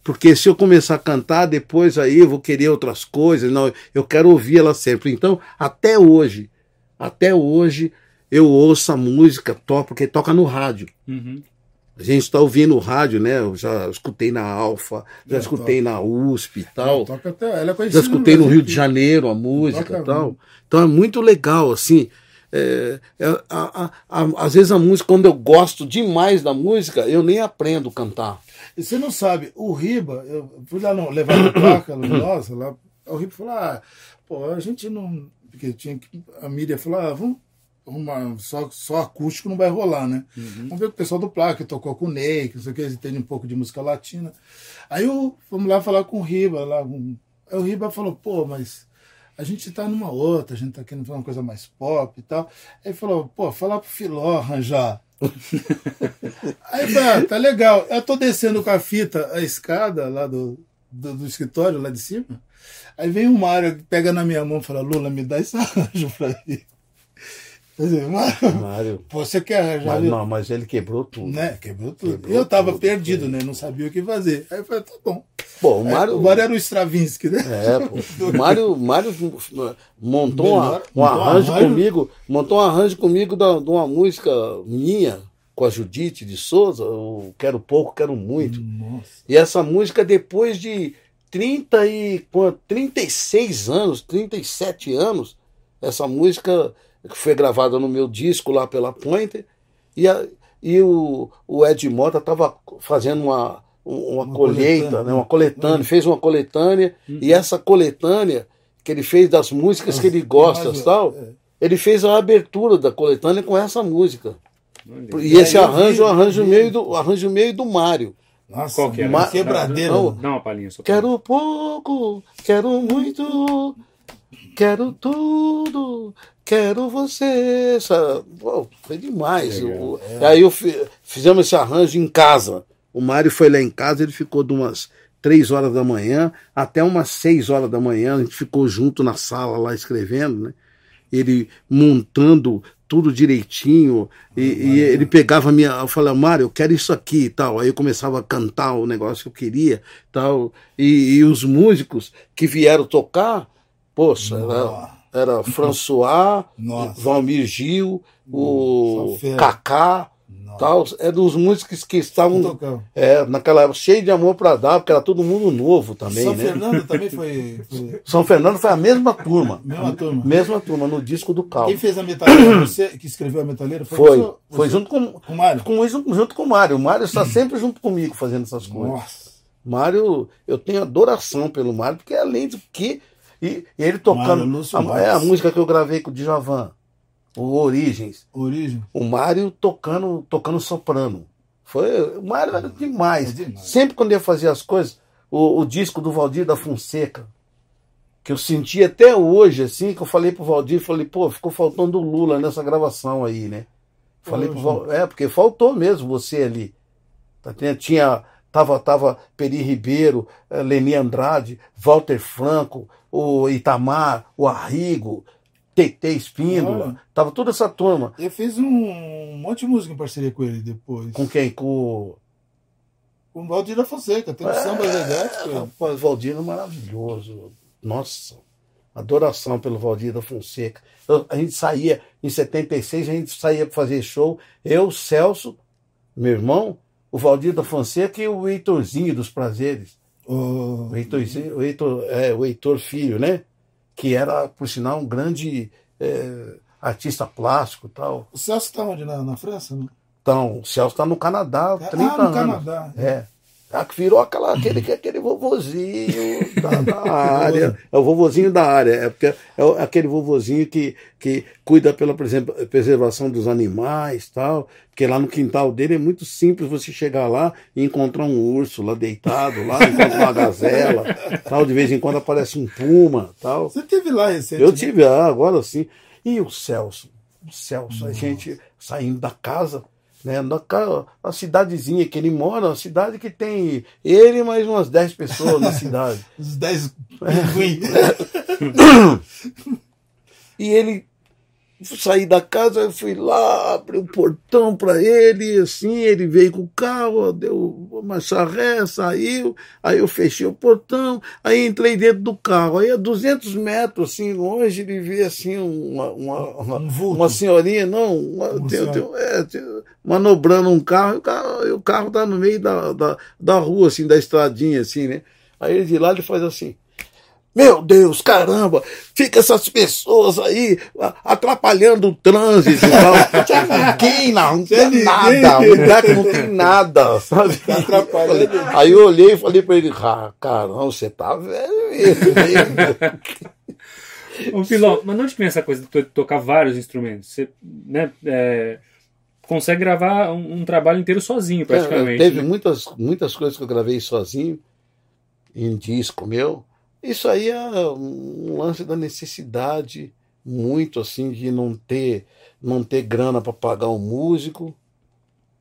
Porque se eu começar a cantar, depois aí eu vou querer outras coisas. Não, eu quero ouvir ela sempre. Então, até hoje, até hoje, eu ouço a música, to, porque toca no rádio. Uhum. A gente está ouvindo o rádio, né? Eu já escutei na Alfa, já É, escutei na USP e tal. Toca até, ela é Já escutei no Rio de. Janeiro a música Toca e tal. Então é muito legal, assim. É, é, a- a- a- às vezes a música, quando eu gosto demais da música, eu nem aprendo a cantar. E você não sabe, o Riba, eu fui lá no, levar a (coughs) placa luminosa, lá, o Riba falou, ah, pô, a gente não. Porque tinha que. A mídia falou, ah, vamos. Uma, só, só acústico não vai rolar, né? Vamos ver com o pessoal do Placa, que tocou com o Ney, que não sei o que, eles entendem um pouco de música latina. Aí eu, fomos lá falar com o Riba. Lá, um- aí o Riba falou, pô, mas a gente tá numa outra, a gente tá querendo fazer uma coisa mais pop e tal. Aí ele falou, pô, fala pro Filó arranjar. (laughs) Aí eu falei, ah, tá legal. Eu tô descendo com a fita a escada lá do, do, do escritório, lá de cima. Aí vem o Mário, pega na minha mão e fala, Lula, me dá esse arranjo pra mim. Quer dizer, Mário, Mário. (laughs) você quer arranjar? Mas, ali? não, mas ele quebrou tudo. Né? Quebrou tudo. Quebrou eu tava tudo, perdido, é. né? Não sabia o que fazer. Aí eu falei, tá bom. Pô, o Aí, Mário. o Mário era o Stravinsky, né? É, pô. (laughs) O Mário, Mário montou Melhor, um arranjo arranjo. comigo, montou um arranjo comigo da- de uma música minha, com a Judite de Souza, o Quero Pouco, Quero Muito. Nossa. E essa música, depois de 30 e, quanto? 36 anos, 37 anos, essa música foi gravada no meu disco lá pela Pointer, e, a- e o, o Ed Mota estava fazendo uma, uma, Uma colheita, coletânea. né, uma coletânea, fez uma coletânea, Uhum. e essa coletânea que ele fez das músicas que ele gosta Mas, tal, é. ele fez a abertura da coletânea com essa música. Olha. E esse arranjo, arranjo vi. meio do, o arranjo meio do Mário. Nossa, Qual que era? Ma- quebradeira. Não, Dá uma palhinha só. pra Quero pouco, quero muito, quero tudo, quero você. Essa, pô, foi demais. Legal. O- E aí eu fi- fizemos esse arranjo em casa. O Mário foi lá em casa, ele ficou de umas três horas da manhã até umas seis horas da manhã. A gente ficou junto na sala lá escrevendo, né? Ele montando tudo direitinho. E, e ele pegava a minha. Eu falei, Mário, eu quero isso aqui e tal. Aí eu começava a cantar o negócio que eu queria tal. E, e os músicos que vieram tocar, poxa, era, Nossa. era François, (laughs) Nossa. Valmir Gil, o Nossa, Nossa. tal. Eram os músicos que estavam. É, naquela época, cheio de amor pra dar, porque era todo mundo novo também, São né? Fernando também (laughs) foi, foi São Fernando foi a mesma turma. mesma turma. Mesma turma, no disco do Cal. Quem fez a metaleira? Você que escreveu a metaleira? Foi. você- Foi você- junto com, com o Mário? com, junto com o Mário. O Mário está sempre junto comigo fazendo essas coisas. Nossa. Mário, eu tenho adoração pelo Mário, porque além do que. E, e ele tocando. Mário a, é a música que eu gravei com o Djavan, o Origens. Origem. O Mário tocando, tocando soprano. Foi, o Mário era demais. É demais. Sempre quando ia fazer as coisas, o, o disco do Valdir da Fonseca, que eu senti até hoje, assim, que eu falei pro Valdir, falei, pô, ficou faltando o Lula nessa gravação aí, né? Falei pro Val... É, porque faltou mesmo você ali. Tá entendendo? Tinha. Tava, tava Peri Ribeiro, eh, Leni Andrade, Walter Franco, o Itamar, o Arrigo, TT Espíndola. Olha. Tava toda essa turma. Eu fiz um monte de música em parceria com ele depois. Com quem? Com o. Com o Valdir da Fonseca. Tem um samba legais. É, rapaz, Valdir é maravilhoso. Nossa, adoração pelo Valdir da Fonseca. Eu- a gente saía, em 76, a gente saía para fazer show. Eu, Celso, meu irmão, o Valdir da Fonseca e o Heitorzinho dos Prazeres. O O Heitorzinho, o Heitor, é, o Heitor Filho, né? Que era, por sinal, um grande é, artista plástico e tal. o Celso está onde? Na, na França? Né? Então, o Celso está no Canadá há 30 ah, no anos. Canadá. É. Que virou aquela, aquele, aquele vovozinho da, da (laughs) área. É o vovozinho da área. É, porque é aquele vovozinho que, que cuida pela preserva- preservação dos animais tal. Porque lá no quintal dele é muito simples você chegar lá e encontrar um urso lá deitado, lá encontrar uma gazela, tal. De vez em quando aparece um puma tal. Você teve lá recente. Eu tive, ah, agora sim. E o Celso? O Celso, a gente saindo da casa, né? Na, cidadezinha que ele mora, uma cidade que tem ele e mais umas 10 pessoas na cidade. Os 10 pinguins. E ele saí da casa, eu fui lá, abri o portão para ele, assim, ele veio com o carro, deu uma charré, saiu, aí eu fechei o portão, aí entrei dentro do carro, aí a 200 metros, assim, longe, ele vê, assim, uma, uma, uma, Um uma senhorinha, não, uma, tem- tem- é, tem- manobrando um carro, e o carro, e o carro tá no meio da, da, da rua, assim, da estradinha, assim, né? Aí ele de lá, ele faz assim, meu Deus, caramba, fica essas pessoas aí atrapalhando o trânsito e tal. (laughs) Tinha ninguém, não, não Tinha tem nada, o lugar que não tem nada, sabe? Tá atrapalhando. Aí eu olhei e falei pra ele, ah, caramba, você tá velho mesmo. hein?" Ô, Filó, mas onde que vem essa coisa de to- tocar vários instrumentos? Você né, é, consegue gravar um, um trabalho inteiro sozinho, praticamente. Teve né? muitas, muitas coisas que eu gravei sozinho, em disco meu. Isso aí é um lance da necessidade, muito assim, de não ter, não ter grana para pagar um músico.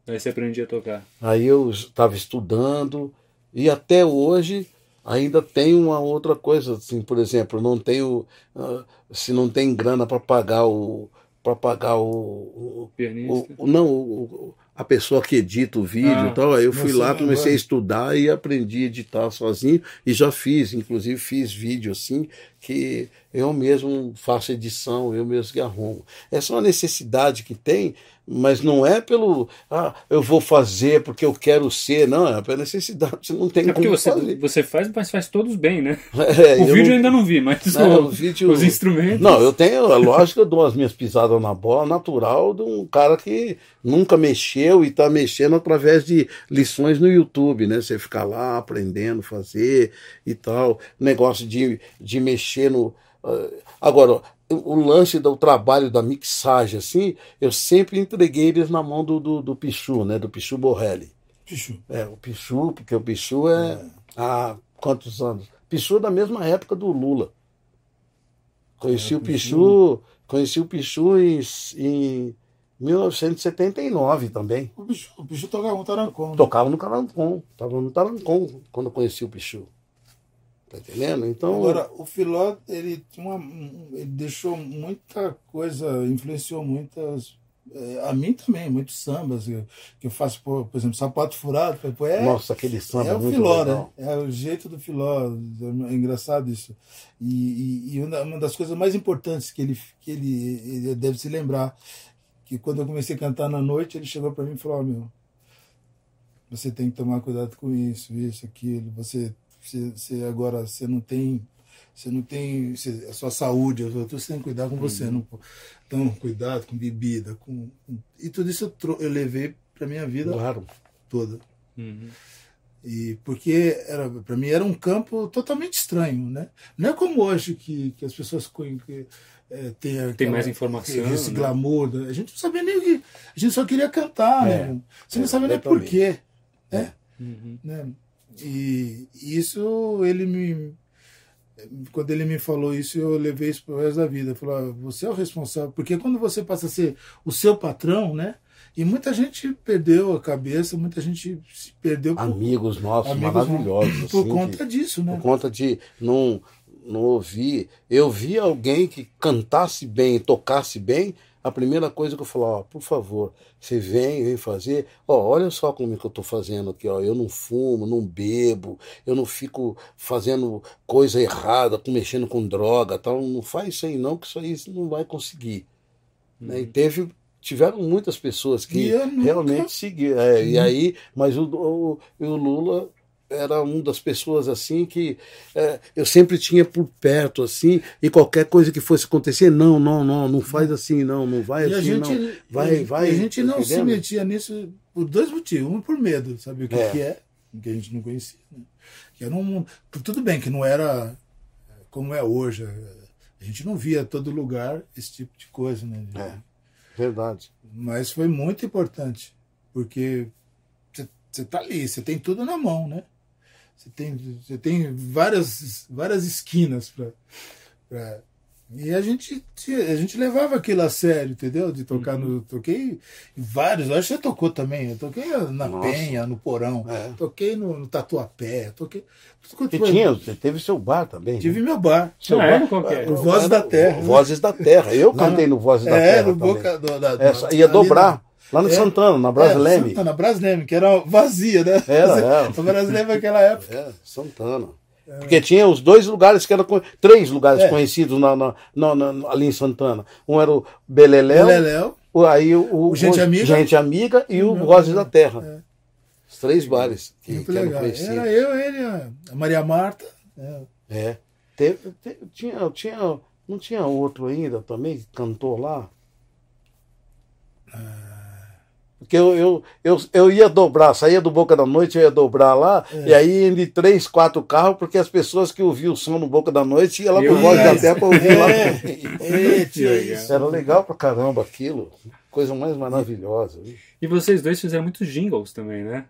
Aí você aprendia a tocar. Aí eu estava estudando e até hoje ainda tem uma outra coisa, assim, por exemplo, não tenho, ah, se não tem grana para pagar o para pagar o, o, Pianista. o- não o- a pessoa que edita o vídeo Ah, e tal, aí eu fui lá, comecei a estudar e aprendi a editar sozinho e já fiz, inclusive fiz vídeo assim que eu mesmo faço edição, eu mesmo que arrumo. Essa é uma necessidade que tem, mas não é pelo ah, eu vou fazer porque eu quero ser, não, é pela necessidade, você não tem É porque você, fazer. você faz, mas faz todos bem, né? (laughs) É, O eu vídeo eu não- ainda não vi, mas Não, o- o vídeo- os instrumentos. Não, eu tenho, é lógico, eu dou as minhas pisadas na bola natural de um cara que nunca mexeu e está mexendo através de lições no YouTube, né? Você ficar lá aprendendo, fazer e tal. Negócio de, de mexer no. ah, agora, o lance do trabalho da mixagem, assim, eu sempre entreguei eles na mão do, do, do Pichu, né? Do Pichu Borrelli. Pichu. É, o Pichu, porque o Pichu é. Há quantos anos? Pichu é da mesma época do Lula. Conheci É, o Pichu, conheci o Pichu em, em 1979 também. O Pichu, o Pichu tocava um tarancão. né? Tocava no Tarancon, estava no Tarancon quando eu conheci o Pichu. Tá entendendo? Então, Agora, o Filó, ele, uma, um- ele deixou muita coisa, influenciou muitas. eh, A mim também, muitos sambas que eu faço, por, por exemplo, Sapato Furado. É, nossa, aquele samba é o muito Filó, legal. né? É o jeito do Filó. É engraçado isso. E, e- e uma das coisas mais importantes que ele, que ele, ele deve se lembrar, que quando eu comecei a cantar na noite, ele chegou para mim e falou: "Ó, meu, você tem que tomar cuidado com isso, isso, aquilo. Você, você, você agora você não tem, você não tem você- a sua saúde. Tô- você tem que cuidar com você, não. Então, cuidado com bebida, com, com- e tudo isso eu, tro- eu levei para minha vida Claro. toda. Uhum. E porque era para mim era um campo totalmente estranho, né? Não é como hoje que, que as pessoas que, é, têm aquela- mais informação, esse né? glamour. da- A gente não sabia nem o que. A gente só queria cantar, É, né? Você não é, sabia nem por quê, né? Uhum. né? E isso ele me quando ele me falou isso, eu levei isso pro resto da vida. Falou, ah, você é o responsável. Porque quando você passa a ser o seu patrão, né? E muita gente perdeu a cabeça, muita gente se perdeu por, Amigos nossos Amigos maravilhosos. por assim, conta que- disso, né? por conta de não, não ouvir. Eu vi alguém que cantasse bem, tocasse bem, a primeira coisa que eu falo, ó, por favor, você vem, vem fazer, ó, olha só como é que eu tô fazendo aqui, ó, eu não fumo, não bebo, eu não fico fazendo coisa errada, mexendo com droga, tal, não faz isso aí não, que isso aí você não vai conseguir. Né? E teve, tiveram muitas pessoas que realmente seguiram, é, e aí, mas o, o, o Lula era uma das pessoas assim que é, eu sempre tinha por perto assim e qualquer coisa que fosse acontecer não não não não faz assim não não vai E assim gente, não vai vai a gente não se metia nisso por dois motivos. Um por medo, sabe o que É. que é, que a gente não conhecia. né? Que era um, tudo bem que não era como é hoje. A gente não via todo lugar esse tipo de coisa, né? É. verdade Mas foi muito importante, porque você tá ali, você tem tudo na mão, né? Você tem, você tem várias, várias esquinas para. Pra... E a gente, a gente levava aquilo a sério, entendeu? De tocar Uhum. no. Toquei em vários, acho que você tocou também. Eu toquei na Nossa. Penha, no Porão, É. toquei no, no Tatuapé, toquei. tudo e quanto- tinha você teve seu bar também Tive né? meu bar. seu Ah, é? bar Qual é? O Vozes da Terra. Vozes da Terra eu Lá cantei no Vozes da É, Terra no também. Boca do, da, da- ia ali dobrar lá no É. Santana na É, Brasileme Santana, Brasleme, que era vazia, né? Era, era. O Brasleme naquela época. É, Santana. Porque tinha os dois lugares que eram. Três lugares É. conhecidos na, na- na- na- ali em Santana. Um era o Beleléu, Leléu. o, aí o, o- O Gente Amiga. Gente Amiga e o Vozes da Terra. É. Os três bares que, Muito que eram legal. conhecidos. Era eu, ele, a a Maria Marta. né? É. Teve- te- tinha, tinha, não tinha outro ainda também que cantou lá? Porque eu, eu, eu, eu ia dobrar, saía do Boca da Noite, eu ia dobrar lá, É. e aí ia de três, quatro carros, porque as pessoas que ouviam o som no Boca da Noite iam lá pro Voz da. Terra pra ouvir lá É. É. Era legal pra caramba aquilo. Coisa mais maravilhosa. E vocês dois fizeram muitos jingles também, né?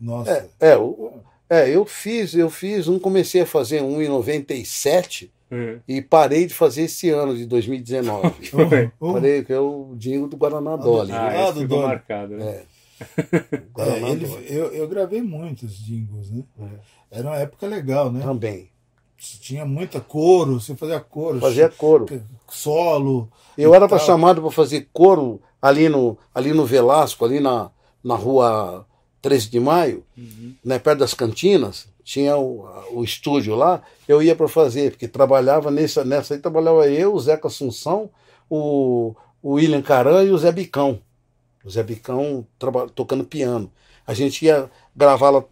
Nossa. É, o- é, eu fiz, eu fiz um, comecei a fazer um em 97 É. e parei de fazer esse ano de 2019. (laughs) Foi. Oh, Parei, que é o Dingo do Guaraná Dolly. Ah, Ah, do ficou Doni. marcado, né? É. (laughs) é, ele- Dolly. eu, eu gravei muitos jingles, né? É. Era uma época legal, né? Também. Tinha muita coro, você fazia coro, Fazia coro. solo. Eu era para tal. chamado para fazer coro ali no, ali no Velasco, ali na, na rua 13 de Maio, né, perto das cantinas, tinha o, o estúdio lá, eu ia para fazer, porque trabalhava nessa, nessa aí, trabalhava eu, o Zeca Assunção, o, o William Caran e o Zé Bicão. O Zé Bicão tocando piano. A gente ia gravar lá.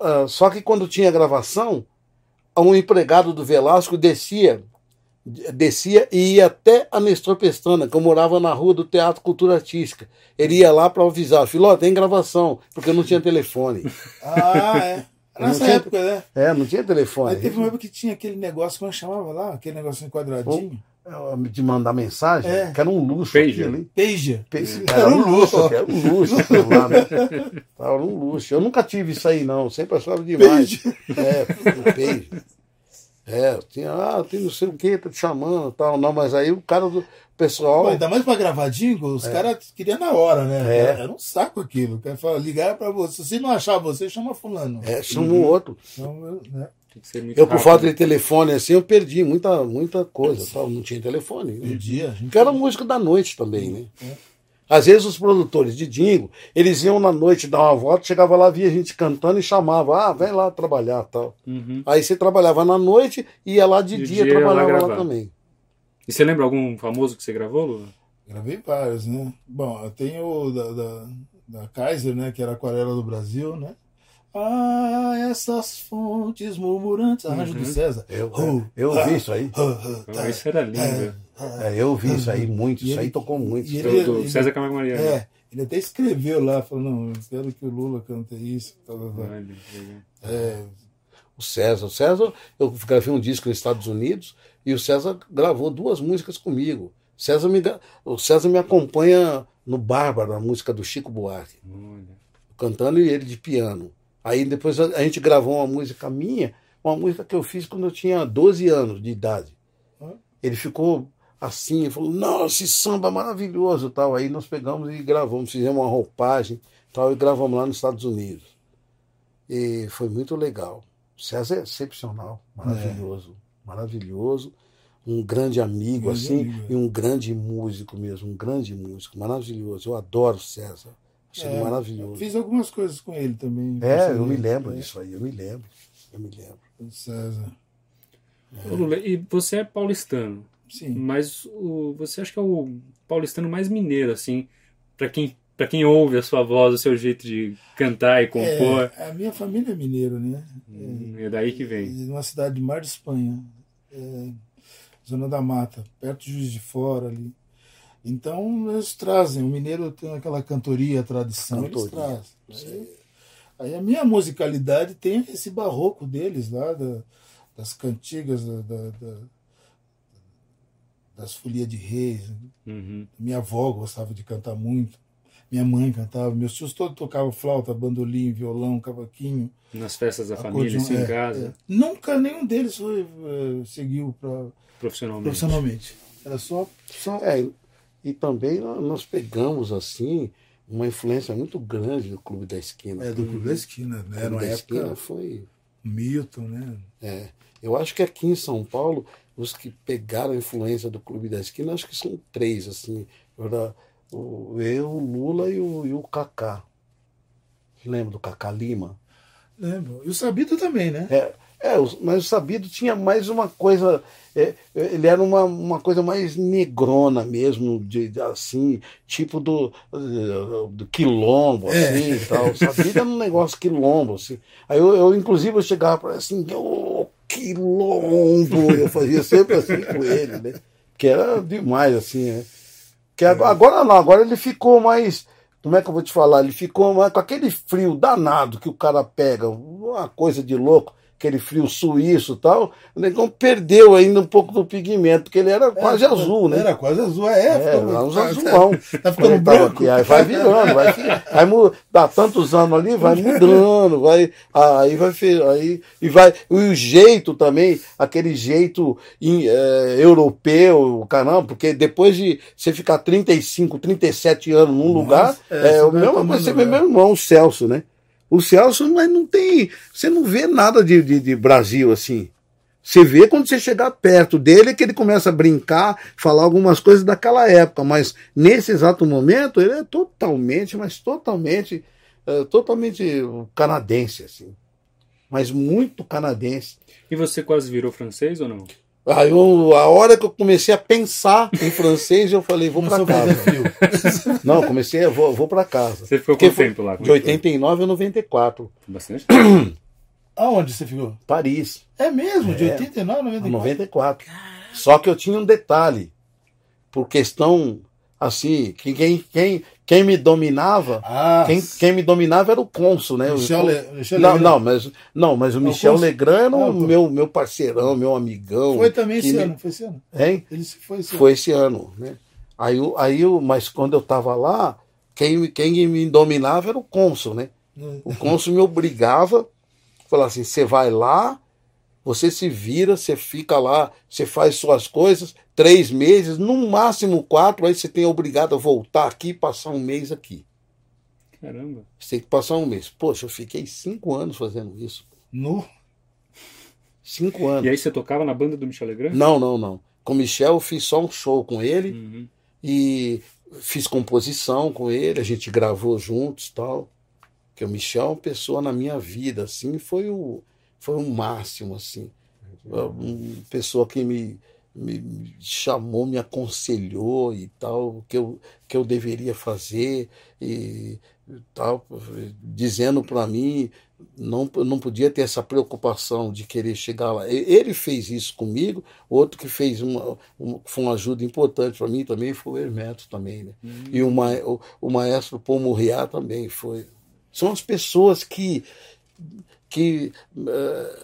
ah, só que quando tinha gravação, um empregado do Velasco descia descia e ia até a Nestor Pestana, que eu morava na rua do Teatro Cultura Artística. Ele ia lá para avisar, filho, ó, tem gravação, porque não tinha telefone. (laughs) Ah, é. Nessa tinha- época, né? É, não tinha telefone. Aí teve uma época que tinha aquele negócio, como é que chamava lá? Aquele negocinho quadradinho. De mandar mensagem, É. que era um luxo? Pager. Pager. Era um luxo. Era um luxo. lá, né? Era um luxo. Eu nunca tive isso aí, não. Sempre achava demais. É, o Pager. É, tinha, ah, tem não sei o que, tá te chamando e tal. Não, mas aí o cara do pessoal. Pô, ainda mais pra gravar jingle, os caras queriam na hora, né? É. Era, era um saco aquilo. O cara falava, ligar pra você. Se não achar você, chama fulano. É, chamou outro. Então, eu, né? Tem que ser muito Eu, por rápido. falta de telefone, assim, eu perdi muita, muita coisa. Tal. Não tinha telefone. Dia, a gente. Porque era música da noite também, né? Às vezes os produtores de Dingo, eles iam na noite dar uma volta, chegava lá, via a gente cantando e chamava, ah, vem lá trabalhar tal. Uhum. Aí você trabalhava na noite e ia lá de, De dia, dia lá trabalhava lá, também. E você lembra algum famoso que você gravou, Lula? Gravei vários, né? Bom, eu tenho o da, da, da Kaiser, né? Que era Aquarela do Brasil, né? Ah, essas fontes murmurantes. Arranjo do César. Eu, Oh, eu ah, vi isso aí. tá. isso era lindo. É, eu vi isso aí muito, isso aí tocou muito. Do, ele- do César Camargo Mariano. É, ele até escreveu lá, falou, não, eu quero que o Lula cante isso. Olha, legal. É, O César. O César, eu gravei um disco nos Estados Unidos e o César gravou duas músicas comigo. O César me, o César me acompanha no Bárbara, a música do Chico Buarque. Olha. cantando e ele de piano. Aí depois a, gente gravou uma música minha uma música que eu fiz quando eu tinha 12 anos de idade. Ele ficou assim, falou, nossa, esse samba maravilhoso tal. Aí nós pegamos e gravamos, fizemos uma roupagem tal, e gravamos lá nos Estados Unidos. E foi muito legal. César é excepcional, maravilhoso, maravilhoso. Um grande amigo, Grande assim, amigo, é. e um grande músico mesmo, um grande músico, maravilhoso. Eu adoro César. É, maravilhoso. Fiz algumas coisas com ele também. É, eu me lembro é, disso aí, eu me lembro. Eu me lembro. César. Ô, Lula, e você é paulistano, Sim. mas o, você acha que é o paulistano mais mineiro, assim, para quem para quem ouve a sua voz, o seu jeito de cantar e compor, É, a minha família é mineiro, né? hum, é daí que vem. De uma cidade de Mar de Espanha, é, Zona da Mata, perto de Juiz de Fora ali. Então eles trazem, o mineiro tem aquela cantoria, tradição, eles Cantoria, trazem. Aí, aí a minha musicalidade tem esse barroco deles lá, da- das cantigas, da- da- da- das folias de reis. Uhum. Minha avó gostava de cantar muito, minha mãe cantava, meus tios todos tocavam flauta, bandolim, violão, cavaquinho. Nas festas da família, assim, é, em casa, é. Nunca nenhum deles foi, eh, seguiu profissionalmente. profissionalmente. Era só. só É, e também nó- nós pegamos, assim, uma influência muito grande do Clube da Esquina. é, do Clube da Esquina, né? Clube Era da Esquina foi... Milton, né? É, eu acho que aqui em São Paulo, os que pegaram a influência do Clube da Esquina, acho que são três, assim. Era o, eu, o Lula e o, e o Kaká. Lembra do Kaká Lima? Lembro. E o Sabido também, né? É, é, mas o Sabido tinha mais uma coisa. é, ele era uma, uma coisa mais negrona mesmo, de, assim, tipo do, eh, do quilombo, É. assim, e tal. O Sabido era um negócio quilombo, assim. Aí eu, eu inclusive, eu chegava para assim, ô, quilombo! Eu fazia sempre assim com ele, né? Que era demais, assim, né? Que agora, agora não, agora ele ficou mais. Como é que eu vou te falar? Ele ficou mais com aquele frio danado que o cara pega, uma coisa de louco, aquele frio suíço e tal. O negão perdeu ainda um pouco do pigmento, porque ele era quase Era- azul, né? Era quase azul, é. É, ficou- era uns tá- azulão. (laughs) Tá ficando aqui, aí vai virando, vai, vai dá tantos anos ali, vai mudando, vai, aí vai, aí, e vai, e o jeito também, aquele jeito em, eh, europeu, caramba, porque depois de você ficar 35, 37 anos num lugar, é, é, você o vai mesmo com lugar. meu irmão, o Celso, né? O Celso, mas não tem, você não vê nada de, de, de Brasil assim. Você vê quando você chegar perto dele que ele começa a brincar, falar algumas coisas daquela época, mas nesse exato momento ele é totalmente, mas totalmente, é, totalmente canadense, assim. Mas muito canadense. E você quase virou francês ou não? Aí eu, a hora que eu comecei a pensar em francês, eu falei, vou para casa. (laughs) Não, comecei, a vou, vou para casa. Você ficou quanto tempo lá? De é que foi? 89 a 94. Bastante? (clears throat) Aonde você ficou? Paris. É mesmo, de É. 89 a 94. 94. Só que eu tinha um detalhe. Por questão, assim, que quem, quem, quem me dominava, Ah, quem, quem me dominava era o cônsul, né? Michel, Le, Michel não, Legrand. não, mas, não, mas o Não, Michel cônsul. Legrand era o Não, tô- meu, meu parceirão, meu amigão. Foi também esse me- ano, foi esse ano. Hein? Ele se foi esse Foi esse ano, né? Aí, aí mas quando eu estava lá, quem, quem me dominava era o cônsul, né? ano. O cônsul me obrigava, falar assim, você vai lá, você se vira, você fica lá, você faz suas coisas, três meses, no máximo quatro, aí você tem obrigado a voltar aqui e passar um mês aqui. Caramba. Você tem que passar um mês. Poxa, eu fiquei cinco anos fazendo isso. No, Cinco anos. E aí você tocava na banda do Michel Legrand? Não, não, não. Com o Michel eu fiz só um show com ele Uhum. e fiz composição com ele, a gente gravou juntos tal. Porque o Michel é uma pessoa na minha vida, assim, foi o, foi o máximo, assim. Uma pessoa que me, me chamou, me aconselhou e tal, o que eu, que eu deveria fazer e tal, dizendo para mim não, não podia ter essa preocupação de querer chegar lá. Ele fez isso comigo, outro que fez uma, uma, foi uma ajuda importante para mim também foi o Hermeto também, né? E o, ma, o, o maestro Paul Murriá também foi. São as pessoas que que eh,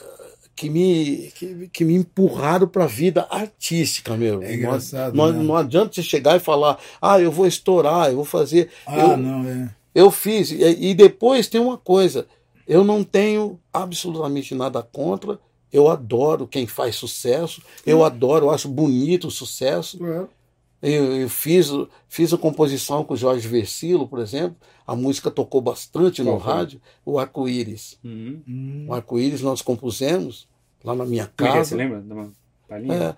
que me, que, que me empurraram para a vida artística, meu. É engraçado, não, né? não adianta você chegar e falar, ah, eu vou estourar, eu vou fazer. ah, eu, não, é. eu fiz. E, e depois tem uma coisa: eu não tenho absolutamente nada contra Eu adoro quem faz sucesso, eu adoro, eu acho bonito o sucesso. Eu, eu fiz, fiz a composição com o Jorge Versilo, por exemplo. A música tocou bastante no foi? rádio, o Arco-Íris. Uhum. Hum. O Arco-Íris nós compusemos lá na minha Como é que é? casa. Você lembra? É.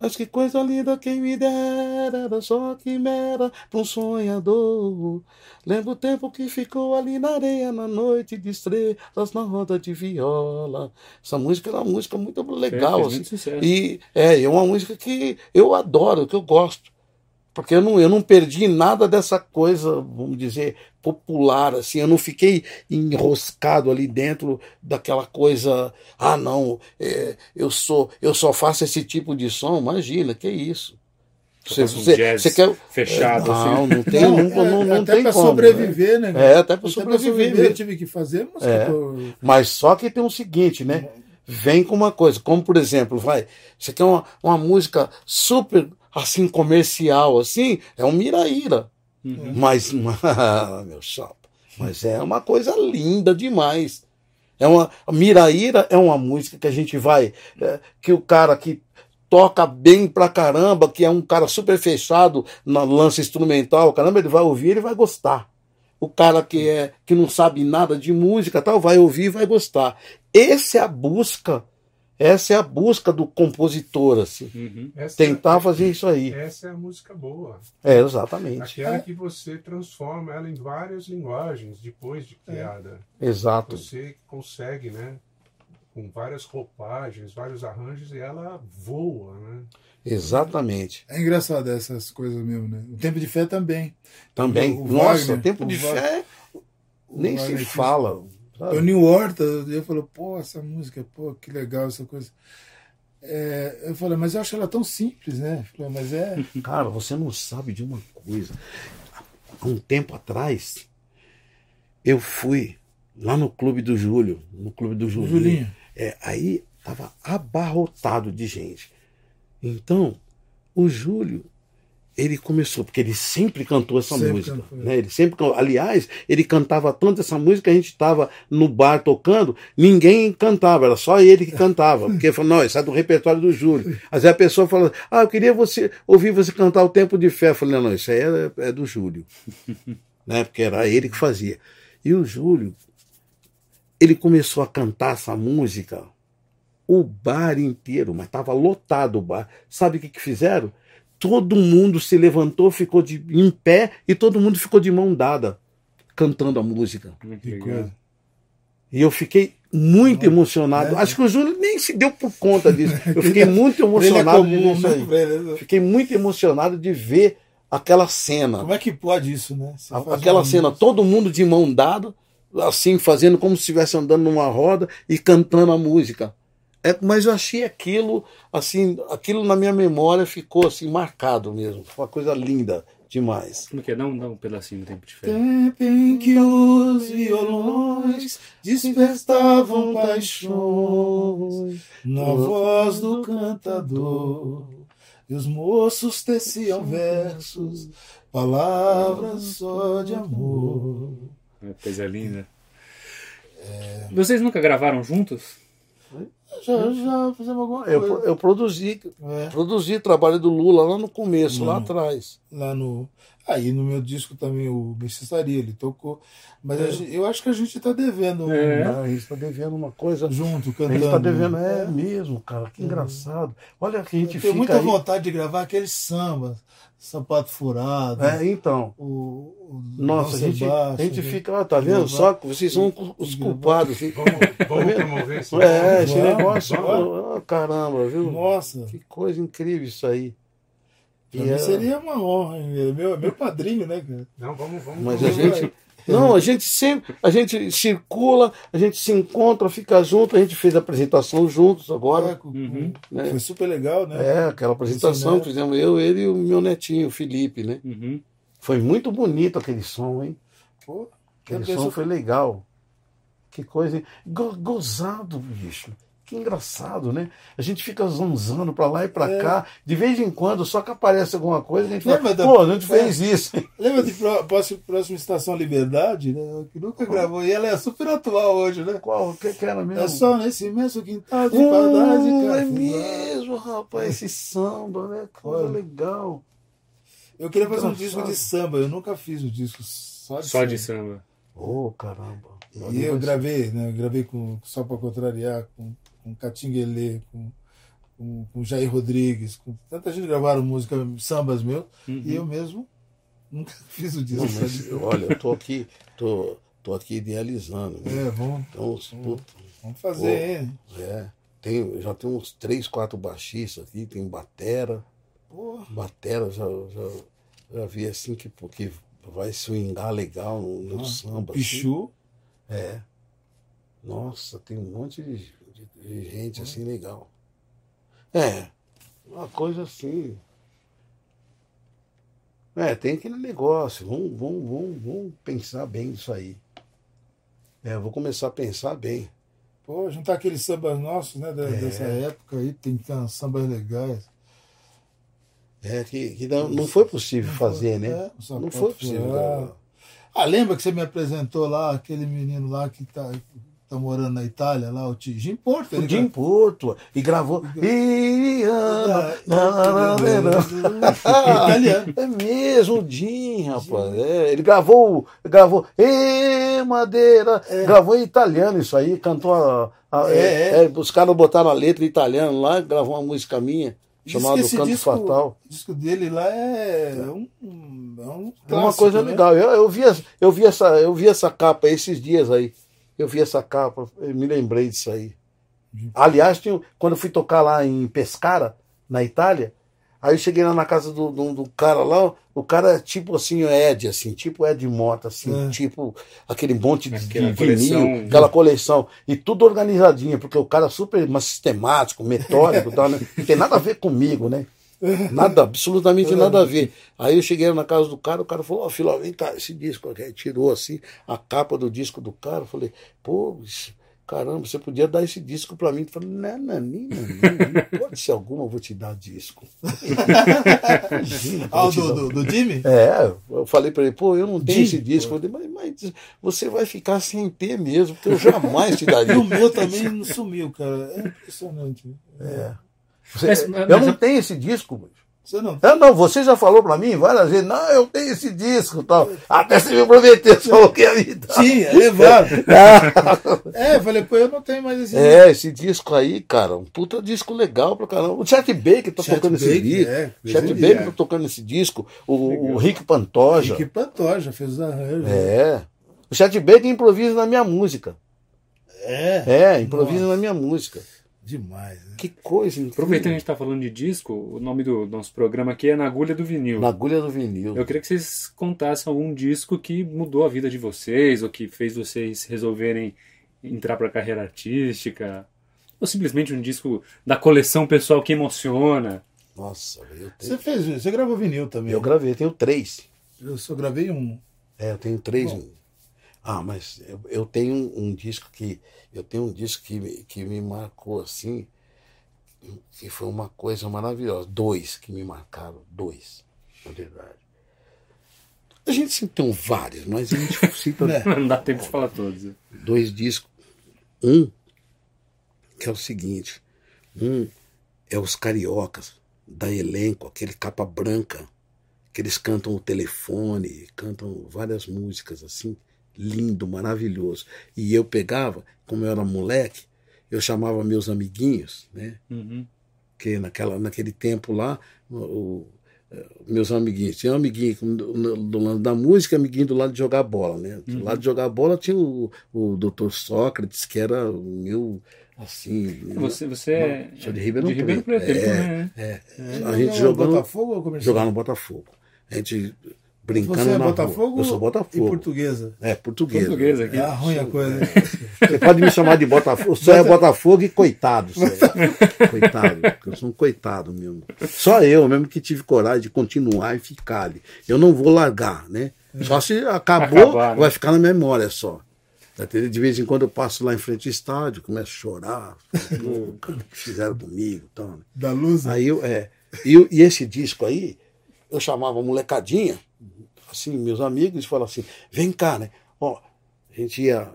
Mas que coisa linda quem me dera, era só quimera pra um sonhador. Lembro o tempo que ficou ali na areia, na noite de estrelas, na roda de viola. Essa música era uma música muito legal. assim. E é, é uma música que eu adoro, que eu gosto. Porque eu não, eu não perdi nada dessa coisa, vamos dizer, popular, assim. Eu não fiquei enroscado ali dentro daquela coisa, ah, não, é, eu sou, eu só faço esse tipo de som. Imagina, que isso. Você, faço um você, jazz você quer. fechado, não, assim. não tem, Não, nunca, é, não, não até tem pra como. sobreviver, né? É, até para Até sobreviver. eu tive que fazer música. É. pô. Mas só que tem o seguinte, né? Vem com uma coisa, como por exemplo, vai, você quer uma, uma música super assim comercial, assim, é um Miraíra. Uhum. Mas, (laughs) meu chapa, mas é uma coisa linda demais. É uma Miraíra é uma música que a gente vai, é, que o cara que toca bem pra caramba, que é um cara super fechado no lance instrumental, caramba, ele vai ouvir, ele vai gostar. O cara que é que não sabe nada de música, tal, vai ouvir e vai gostar. Essa é a busca, essa é a busca do compositor, assim. Uhum. Tentar é, fazer isso aí. Essa é a música boa. É, exatamente. Aquela que você transforma ela em várias linguagens depois de criada. Exato. Você consegue, né? Com várias roupagens, vários arranjos, e ela voa, né? Exatamente. É engraçado essas coisas mesmo, né? O tempo de fé também. Também. O Nossa, Wagner, tempo o de Wagner- fé o nem se Wagner fala. Sabe? O New Horta, eu falei, pô, essa música, pô, que legal essa coisa. É, eu falei, mas eu acho ela tão simples, né? Falei, mas é. (laughs) Cara, você não sabe de uma coisa. Há um tempo atrás, eu fui lá no Clube do Júlio, no Clube do Julinho. Julinho. É, aí tava abarrotado de gente. Então, o Júlio, ele começou, porque ele sempre cantou essa Sempre música. cantou. Né? Ele sempre, aliás, ele cantava tanto essa música, a gente estava no bar tocando, ninguém cantava, era só ele que cantava. Porque ele falou, não, isso é do repertório do Júlio. Vezes a pessoa fala, ah, eu queria você ouvir você cantar o tempo de fé. Eu falei, não, não, isso aí é, é do Júlio. (laughs) né? Porque era ele que fazia. E o Júlio, ele começou a cantar essa música, o bar inteiro, mas estava lotado o bar. Sabe o que, que fizeram? Todo mundo se levantou, ficou de, em pé e todo mundo ficou de mão dada, cantando a música. Que coisa. E eu fiquei muito Olha, emocionado. é. Acho que o Júlio nem se deu por conta disso. (laughs) Eu fiquei muito é emocionado ver comum, né? é- Fiquei muito emocionado de ver aquela cena. Como é que pode isso, né? A- Aquela cena, todo mundo de mão dada, assim, fazendo como se estivesse andando numa roda e cantando a música. É, mas eu achei aquilo, assim, aquilo na minha memória ficou assim marcado mesmo. Foi uma coisa linda demais. Como que é? Dá um, dá um pedacinho do tempo de fé. Tempo em que os violões despertavam paixões na voz do cantador. E os moços teciam versos, palavras só de amor. É coisa linda. Vocês nunca gravaram juntos? Já, já fizemos alguma Eu, coisa. eu produzi, É, produzi trabalho do Lula lá no começo, lá Não. atrás. lá no. Aí no meu disco também o Mestiçaria, ele tocou. Mas a gente- eu acho que a gente tá devendo É. A gente está devendo uma coisa. junto, A cantando. gente está devendo, é mesmo, cara, que engraçado. Olha que a gente Eu fica tenho muita aí. vontade de gravar aqueles sambas, sapato furado. É, então. O, o Nossa, a gente, a gente né? fica, ah, tá vendo? Só que vocês são os culpados. Vamos, vamos (laughs) promover esse É, esse Vamos, negócio, vamos. ah, caramba, viu? Nossa, Que coisa incrível isso aí. pra E é- seria uma honra. É Meu, meu padrinho, né, cara? Não, vamos, vamos Mas a gente. Não, a gente sempre. A gente circula, a gente se encontra, fica junto. A gente fez a apresentação juntos É, agora. com- Uhum. Né? Foi super legal, né? É, aquela apresentação que fizemos eu, ele e o meu netinho, o Felipe, né? Uhum. Foi muito bonito aquele som, hein? Pô, Aquele som foi legal. Que coisa. hein? Go- gozado, bicho. Que engraçado, né? A gente fica zanzando pra lá e pra É. cá. De vez em quando, só que aparece alguma coisa, a gente fala, Lembra da- pô, a gente É. fez isso. (laughs) Lembra de pró- próxima, próxima Estação Liberdade, né? Que nunca gravou. E ela é super atual hoje, né? Qual? O que, que era mesmo? É só nesse imenso quintal de Hum, saudade, cara. é mesmo, rapaz, esse samba, né? Coisa Olha. legal. Eu queria fazer um disco de samba. Eu nunca fiz um disco só de Só samba. de samba. Ô, caramba. E eu gravei, né? Eu gravei com Só pra Contrariar, com, com Catinguelê, com, com, com Jair Rodrigues, com tanta gente gravaram música, sambas meus, e eu mesmo nunca (laughs) fiz o disco. Não, olha, eu tô aqui, tô, tô aqui idealizando. né? É, vamos, Então, os- puta, vamos fazer, hein? é, tem, já tem uns três, quatro baixistas aqui, tem batera. Porra. Batera, já, já, já vi assim que, porque vai swingar legal no, no Ah, samba. assim. Pichu. É. Nossa, tem um monte de, de- de gente assim legal. É, uma coisa assim. É, tem aquele negócio. Vamos, vamos, vamos, vamos pensar bem nisso aí. É, eu vou começar a pensar bem. Pô, juntar aqueles sambas nossos, né? da- É. Dessa época aí, tem que ter sambas legais. É que, que não, não foi possível fazer, né? É, Não foi possível. Ah, lembra que você me apresentou lá, aquele menino lá que tá, tá morando na Itália, lá, o Ti- Jim Porto? O ele Jim Porto. E gravou. Italiano. É mesmo, o Jim, rapaz. É, ele gravou, gravou Ê, Madeira, gravou em italiano isso aí, cantou a. a- É, é, é, os caras botaram a letra em italiano lá, gravou uma música minha, esse Canto disco, Fatal. O disco dele lá é um. É, um É uma clássico, coisa né? legal. Eu, eu, vi, essa- eu, vi essa, eu vi essa capa esses dias aí. Eu vi essa capa, eu me lembrei disso aí. Aliás, tinha, quando eu fui tocar lá em Pescara, na Itália, aí eu cheguei lá na casa do, do, do cara lá, o cara é tipo assim, o Ed, assim, tipo Ed Mota, assim, É. tipo aquele monte de, Aquela de coleção. vinil, aquela coleção, e tudo organizadinho, porque o cara é super mas sistemático, metódico, (laughs) tal, né? não tem nada a ver comigo, né? Nada, absolutamente nada a ver. Aí eu cheguei na casa do cara, o cara falou, ó, filho, ó, vem cá, esse disco aqui. Aí tirou assim a capa do disco do cara. Eu falei, pô, caramba, você podia dar esse disco pra mim. Ele falou, não, não, não, não, pode ser alguma, eu vou te dar disco. Imagina, (laughs) Ah, do, do, do Jimmy? É, eu falei pra ele, pô, eu não tenho Jim, esse disco. Eu falei, mas, mas você vai ficar sem ter mesmo, porque eu jamais te daria. (laughs) E o meu também não sumiu, cara. É impressionante. É. Você- Mas- eu mas não eu- tenho esse disco, bicho. Você não Eu não, você já falou pra mim várias vezes, não, eu tenho esse disco e tal. Até você me prometeu, você falou que ia me dar. tinha, levaram. (laughs) É, eu falei, pô, eu não tenho mais esse É, esse disco aí, cara, um puta disco legal pra caramba. O Chet Baker tá Chet tocando esse Baker, disco. é, Chet Baker é. tá tocando esse disco. O, o Rick Pantoja. Que Pantoja fez os arranjos. É. O Chet Baker improvisa na minha música. É. É, improvisa Nossa, na minha música. Demais, né? Que coisa incrível. Aproveitando que a gente está falando de disco, o nome do nosso programa aqui é Na Agulha do Vinil. Na agulha do vinil. Eu queria que vocês contassem algum disco que mudou a vida de vocês, ou que fez vocês resolverem entrar para a carreira artística, ou simplesmente um disco da coleção pessoal que emociona. Nossa, eu Você tenho. fez, você gravou vinil também. Eu gravei, eu tenho três. Eu só gravei um. É, eu tenho três. Bom. Ah, mas eu, eu tenho um, um disco que. Eu tenho um disco que, me- que me marcou assim. Que foi uma coisa maravilhosa. Dois que me marcaram. Dois, na verdade. A gente tem vários, mas a gente (laughs) cita Né? Não dá tempo de falar todos. dois discos. Um, que é o seguinte: um é os cariocas, da elenco, aquele capa branca, que eles cantam o telefone, cantam várias músicas assim, lindo, maravilhoso. E eu pegava, como eu era moleque, eu chamava meus amiguinhos, né? Uhum. que naquela, naquele tempo lá, o, o- meus amiguinhos, tinha um amiguinho do, no- do lado da música, amiguinho do lado de jogar bola, né? Do lado de jogar bola tinha o, o Dr. Sócrates, que era o meu, assim... Você, você é Sou de Ribeirão Ribeirão Preto. É. né? É, É, a gente no jogando, Botafogo ou comercial? jogar no Botafogo. A gente brincando Você é na Botafogo? rua. Eu sou E Botafogo. portuguesa? É, português. Português aqui. É ruim a coisa. né? Você pode me chamar de Botafogo. Só é Botafogo e coitado. É. Coitado. porque Eu sou um coitado mesmo. Só eu mesmo que tive coragem de continuar e ficar ali. Eu não vou largar, né? Só se acabou, Acabar, né? vai ficar na memória só. De vez em quando eu passo lá em frente ao estádio, começo a chorar. Cara, o que fizeram comigo? Então? Da luz. Aí eu, é, e, e esse disco aí, eu chamava a molecadinha, assim, meus amigos, e falava assim, vem cá, né? Ó, a gente ia.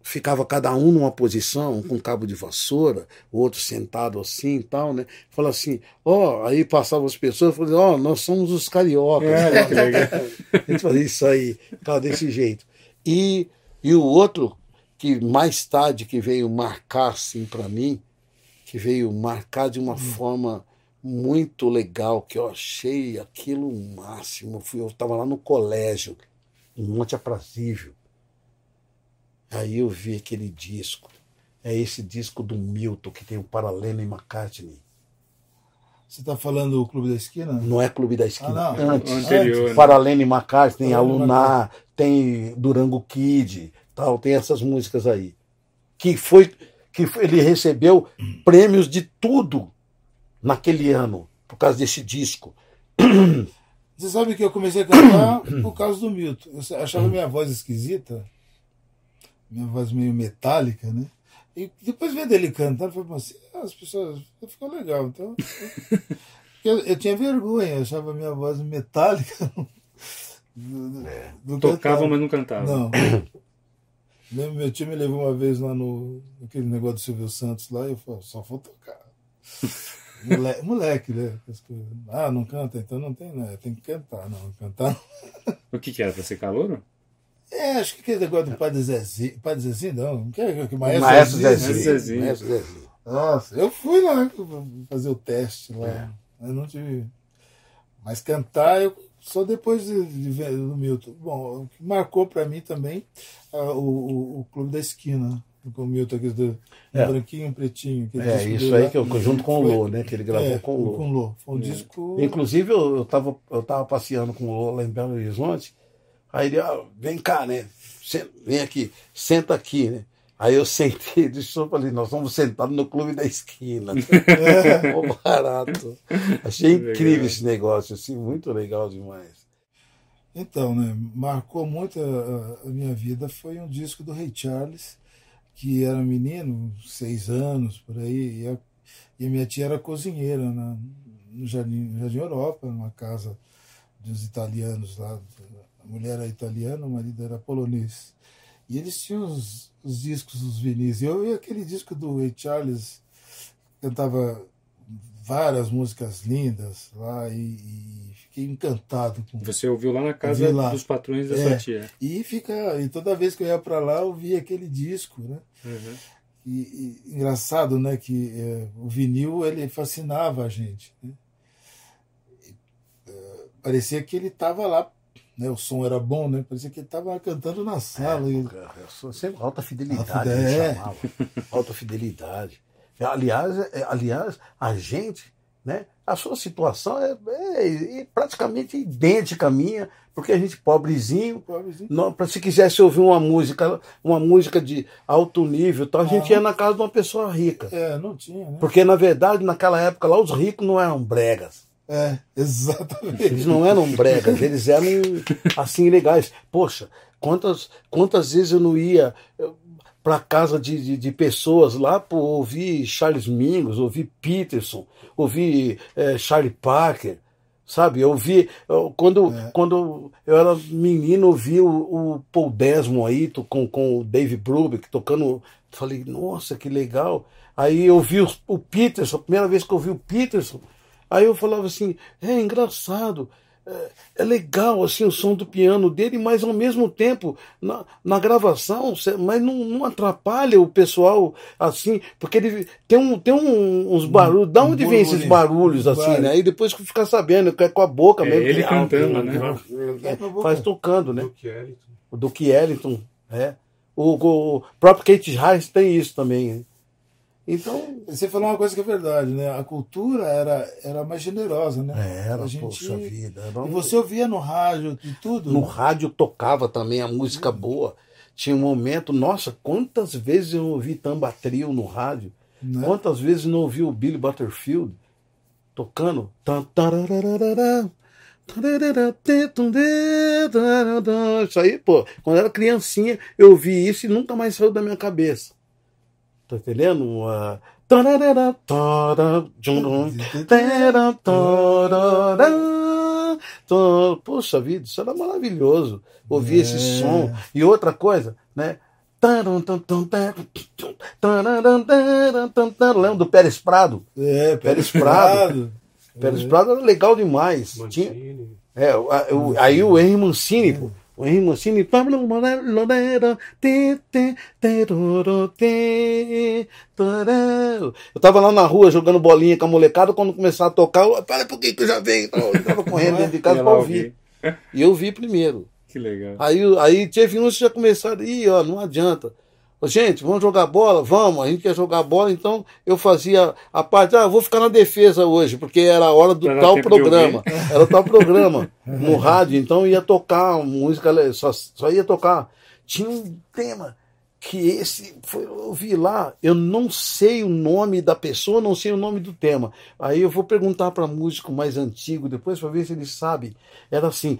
Ficava cada um numa posição, um com cabo de vassoura, o outro sentado assim e tal, né? Fala assim, ó, aí passavam as pessoas, falavam, ó, nós somos os cariocas. (laughs) Que legal. A gente fazia isso aí, ficava desse jeito. E, e o outro, que mais tarde que veio marcar assim para mim, que veio marcar de uma forma muito legal, que eu achei aquilo o máximo. Fui- Eu estava lá no colégio, em Monte Aprazível. Aí eu vi aquele disco. É esse disco do Milton, que tem o Paralelo e McCartney. Você tá falando do Clube da Esquina? Não é Clube da Esquina, Ah, não. antes. O anterior, né? Paralene McCartney, tem a Paralene Lunar, tem Durango Kid, tal, tem essas músicas aí. Que foi que foi- ele recebeu prêmios de tudo naquele ano por causa desse disco. (clears throat) Você sabe que eu comecei a cantar (clears throat) por causa do Milton. Eu achava minha voz esquisita, minha voz meio metálica, né? E depois vendo ele cantando, eu falei assim, ah, as pessoas. Ficou legal. Então. (laughs) Eu, eu tinha vergonha, eu achava minha voz metálica. (laughs) Do, do, do Tocava, cantar. mas não cantava. Não. (coughs) Lembro, meu tio me levou uma vez lá no aquele negócio do Silvio Santos lá e eu falei, só vou tocar. (laughs) Moleque, moleque, né? Ah, não canta, então não tem, né? Tem que cantar, não. Cantar. O que que era? Pra ser calouro? É, acho que aquele negócio do Padre Zezinho. Padre Zezinho, não. Que, que, que Maestro, Maestro Zezinho. Zezinho. Zezinho. Maestro Zezinho. Nossa, eu fui lá fazer o teste lá. Mas não tive. Mas cantar, eu só depois de, de ver do Milton. Bom, o que marcou para mim também ah, o, o, o Clube da Esquina. Com o Milton, aquele do É. branquinho e pretinho. aquele É, isso aí lá. que eu junto com o Lô, né? Que ele gravou é, com o Lô. Com o Lô. Foi um disco. Inclusive, eu, eu, tava, eu tava passeando com o Lô lá em Belo Horizonte. Aí ele, ah, vem cá, né? Vem aqui, senta aqui, né? Aí eu (laughs) sentei, deixa eu falei, nós vamos sentar no clube da esquina. (laughs) Mó barato. Achei Legal. incrível esse negócio, assim, muito legal demais. Então, né, marcou muito a, a minha vida foi um disco do Ray Charles, que era menino, seis anos, por aí, e a, e a minha tia era cozinheira na, no Jardim, no Jardim Europa, numa casa dos italianos lá. A mulher era italiana, o marido era polonês. E eles tinham os, os discos dos vinis. E eu vi aquele disco do Ray Charles, cantava várias músicas lindas lá e, e encantado com Você ouviu lá na casa lá. dos patrões da É. sua tia. e fica e toda vez que eu ia para lá eu via aquele disco né Uhum. e, e engraçado né que é, o vinil ele fascinava a gente né? E, é, parecia que ele estava lá né o som era bom né parecia que ele estava cantando na sala e- Eu sou sempre alta fidelidade, Alta- ele é. chamava. Alta fidelidade. Aliás, é- aliás, a gente, né? A sua situação é, é- é praticamente idêntica à minha, porque a gente pobrezinho, pobrezinho. não, pra, se quisesse ouvir uma música, uma música de alto nível, tal, a gente Ah. ia na casa de uma pessoa rica. é não tinha né Porque, na verdade, naquela época lá, os ricos não eram bregas. é (laughs) exatamente Eles não eram bregas, eles eram assim legais. Poxa, quantas, quantas vezes eu não ia para casa de, de, de pessoas lá para ouvir Charles Mingus, ouvir Peterson, ouvir eh, Charlie Parker, sabe? Eu ouvi quando, quando eu era menino, eu vi o, o Paul Desmond aí com, com o Dave Brubeck tocando. Falei, nossa, que legal. Aí eu vi o, o Peterson, a primeira vez que eu vi o Peterson, aí eu falava assim, é engraçado. É, é legal assim o som do piano dele, mas ao mesmo tempo na, na gravação, mas não, não atrapalha o pessoal assim, porque ele tem, um, tem um- uns barulhos. Da um onde vem esses barulhos assim, Vai. né? E depois que fica sabendo que é com a boca É, mesmo. ele que- cantando, né? É, É faz tocando, né? Duke Ellington. O Duke Ellington, é. O, o próprio Kate Harris tem isso também. Então, você falou uma coisa que é verdade né a cultura era era mais generosa né era, a gente poxa vida. Era e você ouvia no rádio e tudo No né? rádio tocava também a música boa. Tinha um momento, nossa, quantas vezes eu ouvi Tamba Trio no rádio? Né? Quantas vezes não ouvi o Billy Butterfield tocando? Isso aí, pô, quando era criancinha, eu vi isso e nunca mais saiu da minha cabeça. Tá entendendo? Uh, Poxa vida, isso era maravilhoso. Ouvir É. esse som. E outra coisa, né? Lembra do Pérez Prado? É, Pérez Prado. Pérez Prado era legal demais. Tinha, Mancini. é, o- a- o- aí o Henry Mancini, pô. O Henry Mancini. Eu tava lá na rua jogando bolinha com a molecada, quando começava a tocar, eu, para por que que eu já venho? Então, Eu tava correndo dentro de casa pra ouvir. E eu vi primeiro. Que legal. Aí, aí teve uns que já começaram, ih, ó, não adianta. Gente, vamos jogar bola? Vamos, a gente quer jogar bola, então eu fazia a parte, ah, vou ficar na defesa hoje, porque era a hora do dar tal programa. Era tal programa no rádio, então ia tocar música, só, só ia tocar. Tinha um tema que esse foi, eu vi lá, eu não sei o nome da pessoa, não sei o nome do tema. Aí eu vou perguntar para músico mais antigo depois para ver se ele sabe. Era assim.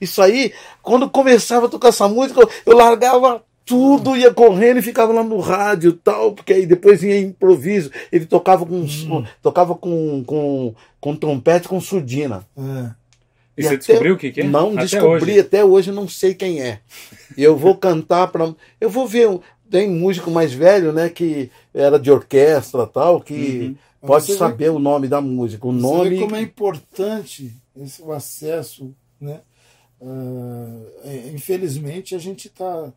Isso aí, quando começava a tocar essa música, eu- largava tudo, ia correndo e ficava lá no rádio e tal, porque aí depois ia improviso. Ele tocava com, tocava com, com, com trompete com surdina. É. E, E você até- descobriu o que, que é? Não Até descobri, hoje. até hoje não sei quem é. E eu vou cantar para. Eu vou ver. um- Tem músico mais velho, né, que era de orquestra tal, que Uhum. pode Você vê- saber o nome da música. O nome. vê como é importante esse, o acesso, né? Ah, é, infelizmente a gente está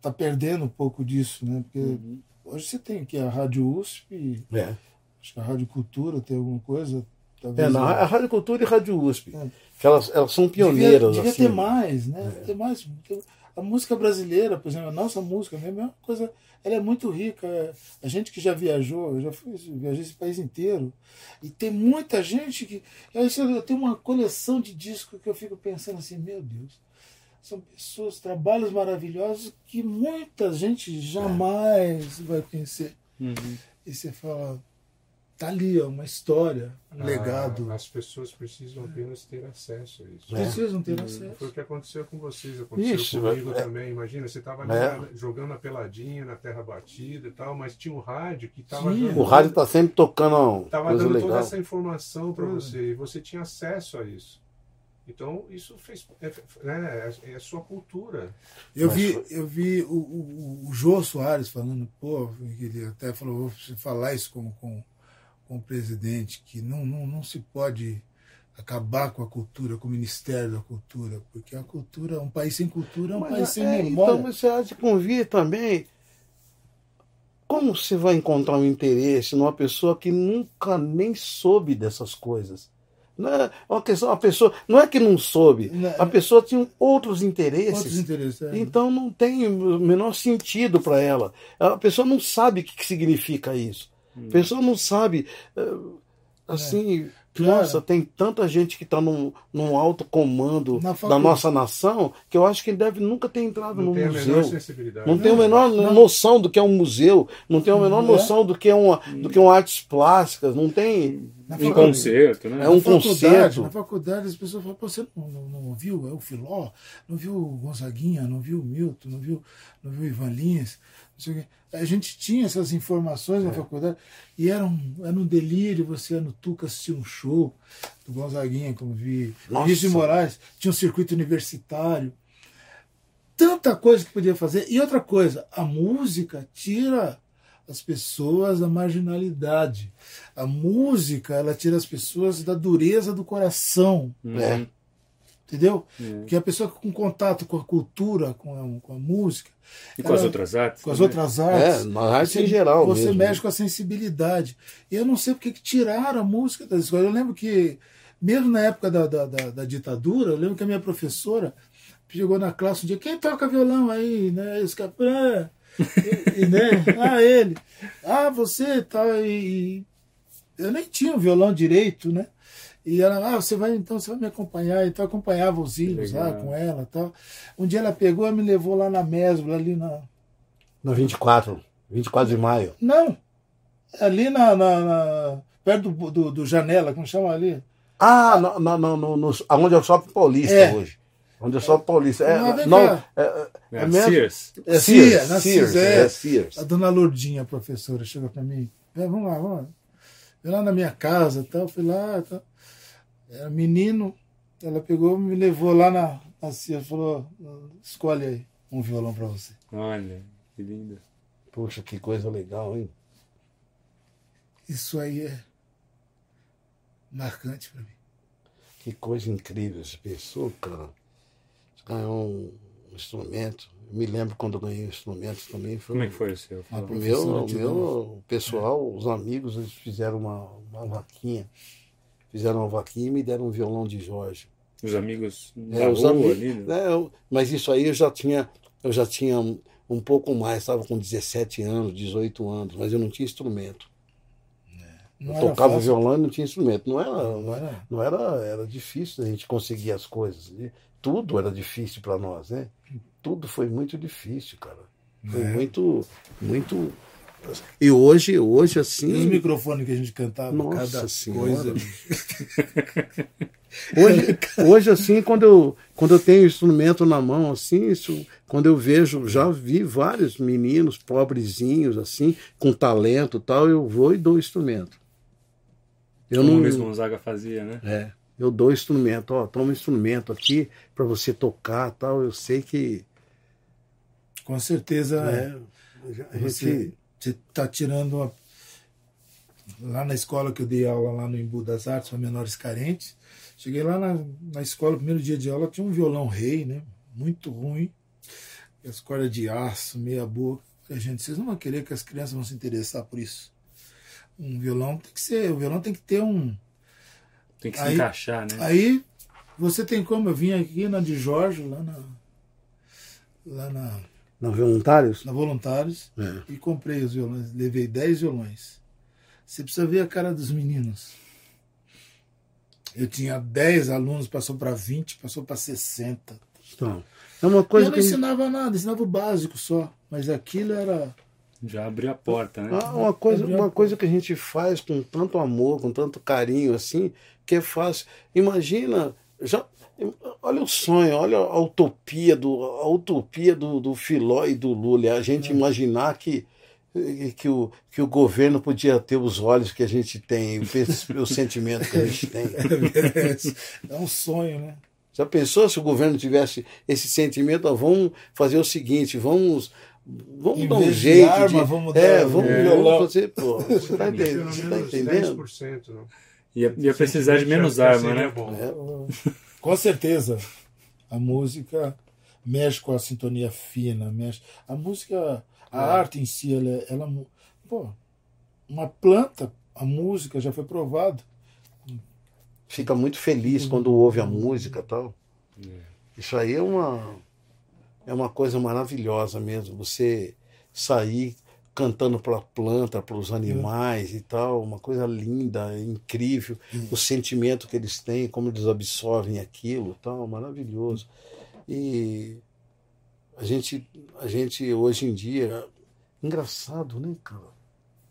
tá perdendo um pouco disso, né? Porque Uhum. hoje você tem aqui a Rádio USP, É. acho que a Rádio Cultura tem alguma coisa. É, Talvez na, a Rádio Cultura e Rádio USP. É. Que elas, elas são pioneiras. Devia, devia assim. ter mais, né? Ter mais. A música brasileira, por exemplo, a nossa música mesmo é uma coisa. Ela é muito rica. A gente que já viajou, eu já fui, viajei esse país inteiro. E tem muita gente que. Eu, eu tenho uma coleção de discos que eu fico pensando assim, meu Deus. São pessoas, trabalhos maravilhosos que muita gente jamais vai conhecer. Uhum. E você fala, tá ali, ó, uma história, um Ah, legado. As pessoas precisam apenas ter acesso a isso. Precisam ter Foi acesso. o que aconteceu com vocês, aconteceu Isso, comigo é- também. Imagina, você estava É. jogando a peladinha na terra batida e tal, mas tinha um rádio que estava. O rádio está sempre tocando Tava coisa dando legal. toda essa informação para você e você tinha acesso a isso. Então isso fez é, né, é, é a sua cultura. Eu Mas vi, foi- eu vi o, o, o Jô Soares falando, pô, que ele até falou, vou falar isso com, com, com o presidente, que não, não, não se pode acabar com a cultura, com o Ministério da Cultura, porque a cultura, um país sem cultura é um país Mas, sem é, memória. então, você há de convir também. Como você vai encontrar um interesse numa pessoa que nunca nem soube dessas coisas? Não é uma questão, a pessoa não é que não soube, Não, a pessoa tinha outros interesses. Outros interesses. é. Então não tem o menor sentido para ela. A pessoa não sabe o que significa isso. A pessoa não sabe. eh, Assim, Cara. nossa, tem tanta gente que está num, num alto comando Na da nossa nação que eu acho que ele deve nunca ter entrado Não no tem a menor museu. sensibilidade. Não tem a Não, menor não. noção do que é um museu, não tem a menor Não é. noção do que é uma, do que é uma artes plásticas, não tem. Na Um concerto, né? É um na faculdade, concerto. Na faculdade as pessoas falam, Pô, você não, não, não ouviu é o Filó, não viu o Gonzaguinha, não viu o Milton, não viu, não viu o Ivan Lins, não sei o quê. A gente tinha essas informações É. na faculdade e era um, era um delírio você no Tuca assistir um show do Gonzaguinha, como vi, Nossa. Vinícius de Moraes, tinha um circuito universitário. Tanta coisa que podia fazer. E outra coisa, a música tira as pessoas da marginalidade. A música, ela tira as pessoas da dureza do coração, É. entendeu? É. Porque a pessoa com contato com a cultura, com a, com a música, E com as ela- outras artes? com as também? outras É, artes, na arte você, em geral. você mesmo. né? mexe com a sensibilidade. E eu não sei porque que tiraram a música das escolas. Eu lembro que, mesmo na época da, da, da- da ditadura, eu lembro que a minha professora chegou na classe um dia, quem toca violão aí, né? Caras, ah, e, e, né? (laughs) Ah, ele. Ah, você tal. E, eu nem tinha o um violão direito, né? E ela, ah, você vai, então você vai me acompanhar. Então eu acompanhava os hinos lá com ela tal. Um dia ela pegou e me levou lá na Mesbla, ali na. No 24, 24 de maio. Não. Ali na. na, na perto do, do, do, Janela, como chama ali? Ah, no, no, no, no, onde eu Shopping Paulista é. hoje. Onde eu Shopping Paulista. É, não, não, é, é, é, mesmo, Sears. É Sears, Sears, Sears, é, é Sears. A dona Lourdinha, a professora, chegou para mim. Vamos lá, vamos lá. Fui lá na minha casa, tal, fui lá, tal. Era menino, ela pegou me levou lá na, Sears, falou, escolhe aí um violão para você. Olha, que lindo. Poxa, que coisa legal, hein? Isso aí é marcante para mim. Que coisa incrível. Você pensou, cara, ganhou um instrumento. Eu me lembro quando eu ganhei instrumentos também. Foi, Como é que foi o seu? O meu, o meu pessoal, é. os amigos, eles fizeram uma, uma vaquinha. Fizeram uma vaquinha e me deram um violão de Jorge. Os amigos é, da é, rua amigos, ali, né? É, mas isso aí eu já tinha, eu já tinha um pouco mais, estava com 17 anos, 18 anos, mas eu não tinha instrumento. Não eu tocava fácil. violão e não tinha instrumento. Não era, não era, não era, era difícil a gente conseguir as coisas. Tudo era difícil para nós, né? Tudo foi muito difícil, cara. Foi é. muito, muito. E hoje, hoje assim. E os microfones que a gente cantava, Nossa cada senhora. coisa. (laughs) hoje, hoje, assim, quando eu, quando eu tenho instrumento na mão, assim, isso, quando eu vejo, já vi vários meninos pobrezinhos, assim, com talento e tal, eu vou e dou instrumento. Eu Como não, o Luiz Gonzaga fazia, né? É. Eu dou instrumento, ó, toma um instrumento aqui para você tocar tal. Eu sei que. Com certeza. É, a você está tirando uma... Lá na escola que eu dei aula lá no Embu das Artes para menores carentes. Cheguei lá na, na escola, primeiro dia de aula, tinha um violão rei, né? Muito ruim. E as cordas de aço, meia boca. Falei, gente, vocês não vão querer que as crianças vão se interessar por isso um violão tem que ser, o violão tem que ter um. Tem que se aí, encaixar, né? Aí você tem como, eu vim aqui na de Jorge, lá na. Lá na. Na Voluntários? Na Voluntários. É. E comprei os violões. Levei 10 violões. Você precisa ver a cara dos meninos. Eu tinha 10 alunos, passou para 20, passou para 60. Então, é uma coisa eu não ensinava nada, ensinava o básico só. Mas aquilo era já abriu a porta, né? Ah, uma coisa, uma coisa que a gente faz com tanto amor, com tanto carinho, assim, que é fácil. Imagina, já, olha o sonho, olha a utopia do, a utopia do, do Filó e do Lula. A gente é. imaginar que, que, o, que o governo podia ter os olhos que a gente tem, o, o sentimento que a gente tem. É um sonho, né? Já pensou se o governo tivesse esse sentimento? Ah, vamos fazer o seguinte, vamos Vamos dar um jeito. De arma, vamos dar, é, vamos, é, vamos fazer. Pô, você está entendendo? Você tá entendendo? 10%, não. Ia, ia precisar de menos arma, né? É. Com certeza. A música mexe com a sintonia fina, mexe. A música, a é. arte em si, ela, ela. Pô, uma planta, a música já foi provado. Fica muito feliz quando ouve a música tal. É. Isso aí é uma é uma coisa maravilhosa mesmo. Você sair cantando para a planta, para os animais é. e tal, uma coisa linda, incrível, é. o sentimento que eles têm, como eles absorvem aquilo, tal, maravilhoso. E a gente, a gente hoje em dia, engraçado, né, cara?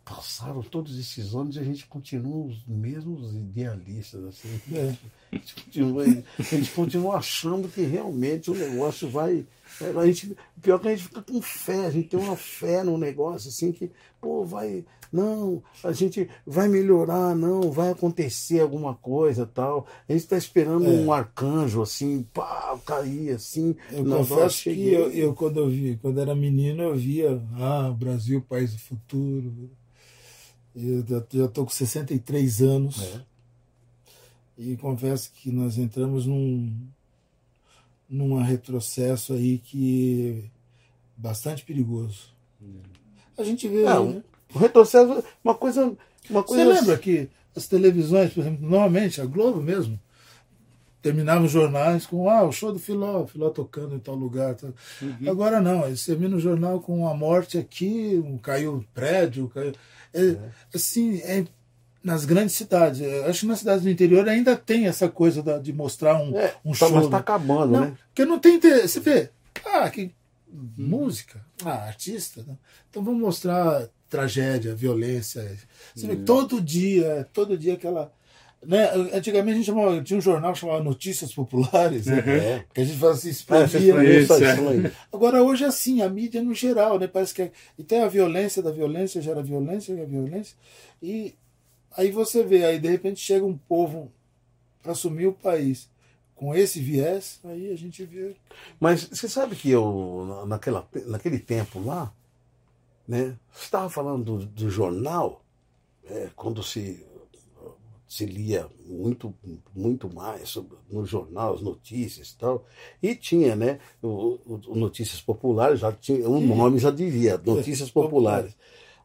passaram todos esses anos e a gente continua os mesmos idealistas. Assim. É. A, gente continua, a gente continua achando que realmente o negócio vai. É, a gente, pior que a gente fica com fé, a gente tem uma fé no negócio, assim, que, pô, vai. Não, a gente vai melhorar, não, vai acontecer alguma coisa tal. A gente está esperando é. um arcanjo, assim, pá, cair, assim. Eu confesso que eu, eu, quando eu vi, quando era menino, eu via, ah, Brasil, país do futuro eu já estou com 63 anos. É. E confesso que nós entramos num, num retrocesso aí que é bastante perigoso. A gente vê. É, né? O retrocesso, uma coisa. Uma coisa Você lembra que as televisões, por exemplo, normalmente, a Globo mesmo, terminavam os jornais com ah, o show do Filó, o Filó tocando em tal lugar. Tal. Uhum. Agora não, eles terminam o jornal com a morte aqui, um, caiu um prédio, caiu. É, Assim, é, nas grandes cidades. Eu acho que nas cidades do interior ainda tem essa coisa da- de mostrar um, É, um tá, show. mas tá né? acabando, Não, né? porque não tem interesse. Você vê, ah, que música, ah, artista. né? Então vamos mostrar tragédia, violência. Você vê, todo dia, todo dia aquela. Né? Antigamente a gente chamava, tinha um jornal que chamava Notícias Populares, né? É. que a gente fazia assim, É, isso, é. Agora hoje é assim, a mídia no geral, né? Parece que é, e tem a violência da violência, gera violência, gera violência. E aí você vê, aí de repente chega um povo para assumir o país com esse viés, aí a gente vê. Mas você sabe que eu, na- naquela, naquele tempo lá, né, você estava falando do, do jornal, é, quando se, se lia muito, muito mais sobre, no jornal, as notícias e tal, e tinha, né, o, o- Notícias Populares, já tinha, o nome já dizia, Notícias Populares.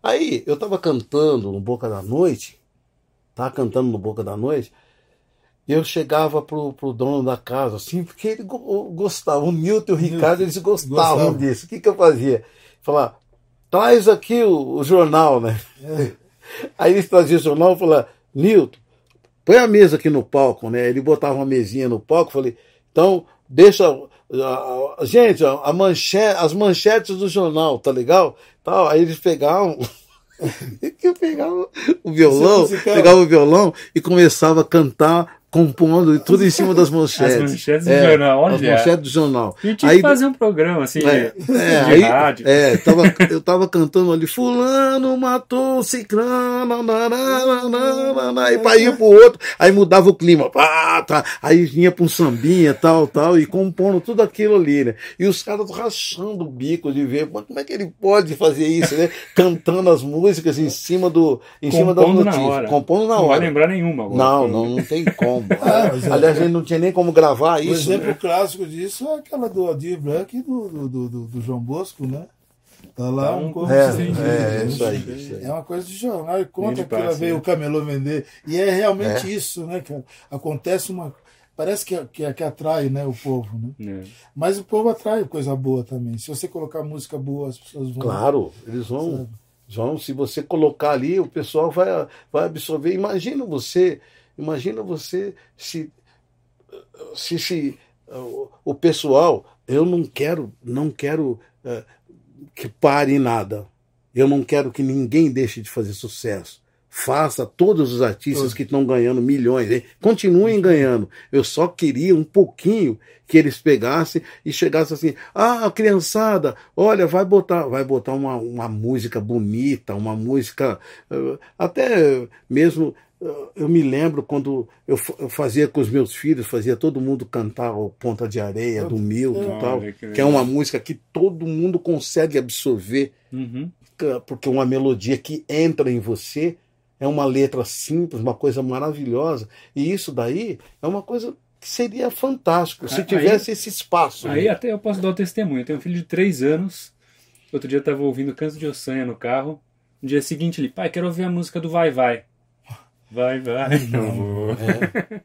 Aí eu estava cantando no Boca da Noite, estava cantando no Boca da Noite, e eu chegava pro, pro dono da casa, assim, porque ele go- gostava. O Nilton e o Ricardo, eles gostavam Gostavam. disso. O que, que eu fazia? Falar, traz aqui o, o jornal, né? (laughs) Aí eles traziam o jornal e falavam, Nilton, põe a mesa aqui no palco, né? Ele botava uma mesinha no palco, falei, então, deixa. gente, a manchete, as manchetes do jornal, tá legal? Tal, aí eles pegavam. (laughs) que eu pegava o violão, é musical. pegava o violão e começava a cantar, compondo e tudo em cima das manchetes. As manchetes do jornal, As olha. manchetes do jornal. Gente tinha Aí- que fazer um programa assim, é, de, é, de aí, rádio. é, tava, eu tava cantando ali, fulano matou ciclano, nananana, aí pra ir pro outro, aí mudava o clima, pá, tá, aí vinha pra um sambinha, tal, tal, e compondo tudo aquilo ali, né? E os caras rachando o bico de ver, "Mas como é que ele pode fazer isso, né? Cantando as músicas em cima do, em cima das Compondo na hora. compondo na não vai hora. lembrar nenhuma agora. Não, não, não tem como. Ah, é- Aliás, a gente não tinha nem como gravar O isso. exemplo né? clássico disso é aquela do Adir Blanc e do, do, do, do- do João Bosco, né? Tá lá Tá um corpo É, sem é, é né? isso aí, isso aí. É uma coisa de jornal, e conta que ela veio né? o camelô vender. E é realmente isso, né, cara? Acontece uma. Parece que, que, que atrai né, o povo, né? É. Mas o povo atrai coisa boa também. Se você colocar música boa, as pessoas vão. Claro, eles vão, vão. Se você colocar ali, o pessoal vai, vai absorver. Imagina você, imagina você se, se, se o- o pessoal, eu não quero, não quero eh, que pare nada. Eu não quero que ninguém deixe de fazer sucesso. Faça todos os artistas que estão ganhando milhões, hein? continuem ganhando. Eu só queria um pouquinho que eles pegassem e chegassem assim: ah, criançada, olha, vai botar, vai botar uma, uma música bonita, uma música eh, até mesmo. Eu me lembro quando eu fa- eu fazia com os meus filhos, fazia todo mundo cantar o Ponta de Areia do Milton Olha, tal, que é uma música que todo mundo consegue absorver Uhum. porque é uma melodia que entra em você, é uma letra simples, uma coisa maravilhosa. E isso daí é uma coisa que seria fantástico se Aí- tivesse esse espaço. Aí né? até eu posso dar o testemunho. Eu tenho um filho de 3 anos. Outro dia eu tava ouvindo Canto de Ossanha no carro. No dia seguinte ele, pai, quero ouvir a música do Vai Vai. Vai, vai. Não vou. É,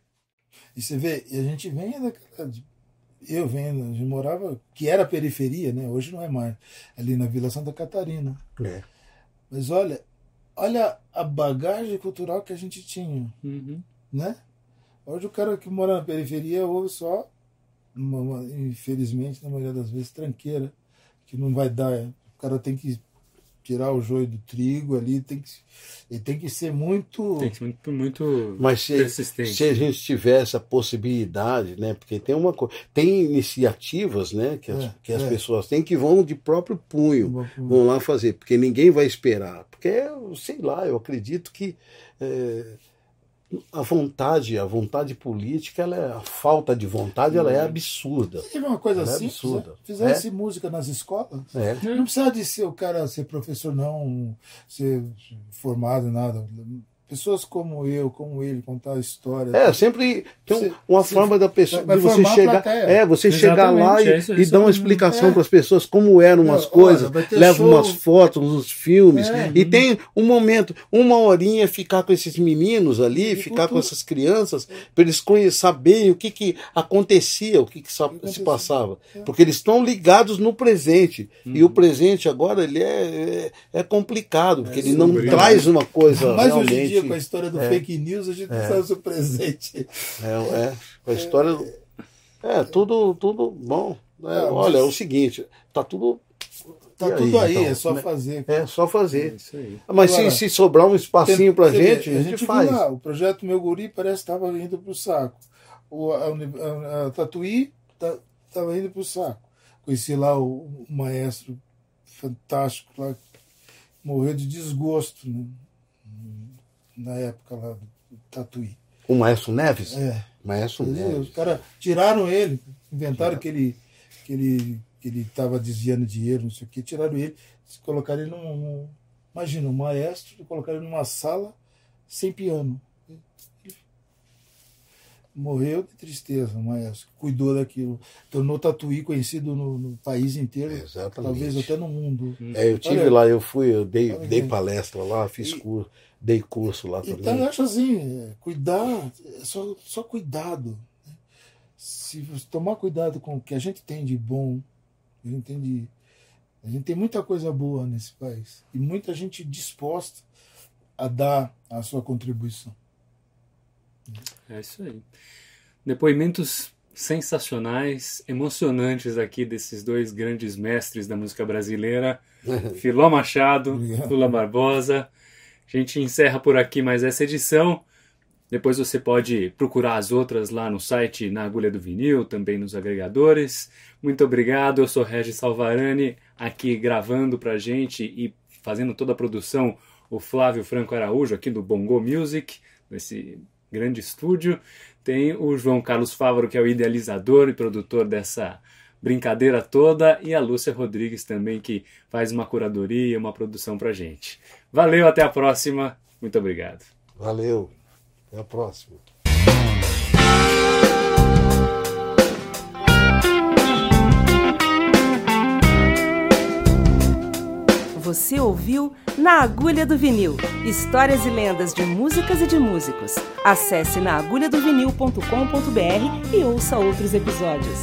E você vê, e a gente vem daquela. Eu venho, a gente morava, que era periferia, né? Hoje não é mais. Ali na Vila Santa Catarina. é. Mas olha, olha a bagagem cultural que a gente tinha, Uhum. né? Hoje o cara que mora na periferia ouve só, uma- uma- infelizmente, na maioria das vezes, tranqueira, que não vai dar. O cara tem que tirar o joio do trigo ali, tem que, ele tem que ser muito. Tem que ser muito, muito Mas se, persistente. se a gente tivesse a possibilidade, né? Porque tem uma coisa, tem iniciativas, né? Que as, É, que as é. pessoas têm que vão de próprio punho. vão lá fazer, porque ninguém vai esperar. Porque, sei lá, eu acredito que é, a vontade, a vontade política, ela é, a falta de vontade, ela é absurda. Teve uma coisa Ela é assim, absurda. fizesse música nas escolas. É. Não precisa de ser o cara ser professor, não, ser formado, nada. Pessoas como eu, como ele, contar a história. É, sempre tem um- Você- uma você- forma da pessoa de você chegar, é, você chegar lá e, é isso, e dar uma é- explicação é. para as pessoas como eram as olha, coisas, leva show- umas fotos, uns filmes É. e tem um momento, uma horinha ficar com esses meninos ali, E ficar com essas crianças para eles saberem o que que acontecia, o que que se passava, É. porque eles estão ligados no presente e Uhum. o presente agora ele é, é, é complicado porque ele não sombrio, traz uma coisa Mas realmente hoje em dia, com a história do é. fake news, a gente não sabe presente. É, é, a história. É, tudo, tudo bom. É, É, olha, é o seguinte, tá tudo. Tá aí, tudo aí, então, é só né? fazer. É só É fazer. aí. Mas Agora, se, se sobrar um espacinho pra Você vê, gente, a gente viu faz. lá, o projeto Meu Guri parece que estava indo para o saco. O, a, a, a Tatuí estava indo para o saco. Conheci lá o, o maestro fantástico lá, que morreu de desgosto né, na época lá do Tatuí. O Maestro Neves? É. Maestro Os Neves. caras tiraram ele, inventaram que ele que ele que ele estava desviando dinheiro, não sei o que, tiraram ele, colocaram ele num, num- imagina, um maestro, colocaram ele numa sala sem piano. Morreu de tristeza, o maestro. Cuidou daquilo, tornou Tatuí conhecido no, no país inteiro, Exatamente. talvez até no mundo. É, eu tive Olha, lá, eu fui, eu dei, dei palestra lá, fiz E- curso, dei curso lá Então eu também. acho assim, cuidar, é só, só cuidado. né? Se você tomar cuidado com o que a gente tem de bom, a gente tem de. A gente tem muita coisa boa nesse país. E muita gente disposta a dar a sua contribuição. É isso aí. Depoimentos sensacionais, emocionantes aqui desses dois grandes mestres da música brasileira, (laughs) Filó Machado. Lula Barbosa. A gente encerra por aqui mais essa edição. Depois você pode procurar as outras lá no site na Agulha do Vinil, também nos agregadores. Muito obrigado. Eu sou Regis Salvarani, aqui gravando pra gente e fazendo toda a produção o Flávio Franco Araújo, aqui do Bongo Music, nesse grande estúdio. Tem o João Carlos Fávaro, que é o idealizador e produtor dessa brincadeira toda, e a Lúcia Rodrigues também, que faz uma curadoria, uma produção pra gente. Valeu, até a próxima. Muito obrigado. Valeu. Até a próxima. Você ouviu Na Agulha do Vinil. Histórias e lendas de músicas e de músicos. Acesse naagulhadovinil.com.br e ouça outros episódios.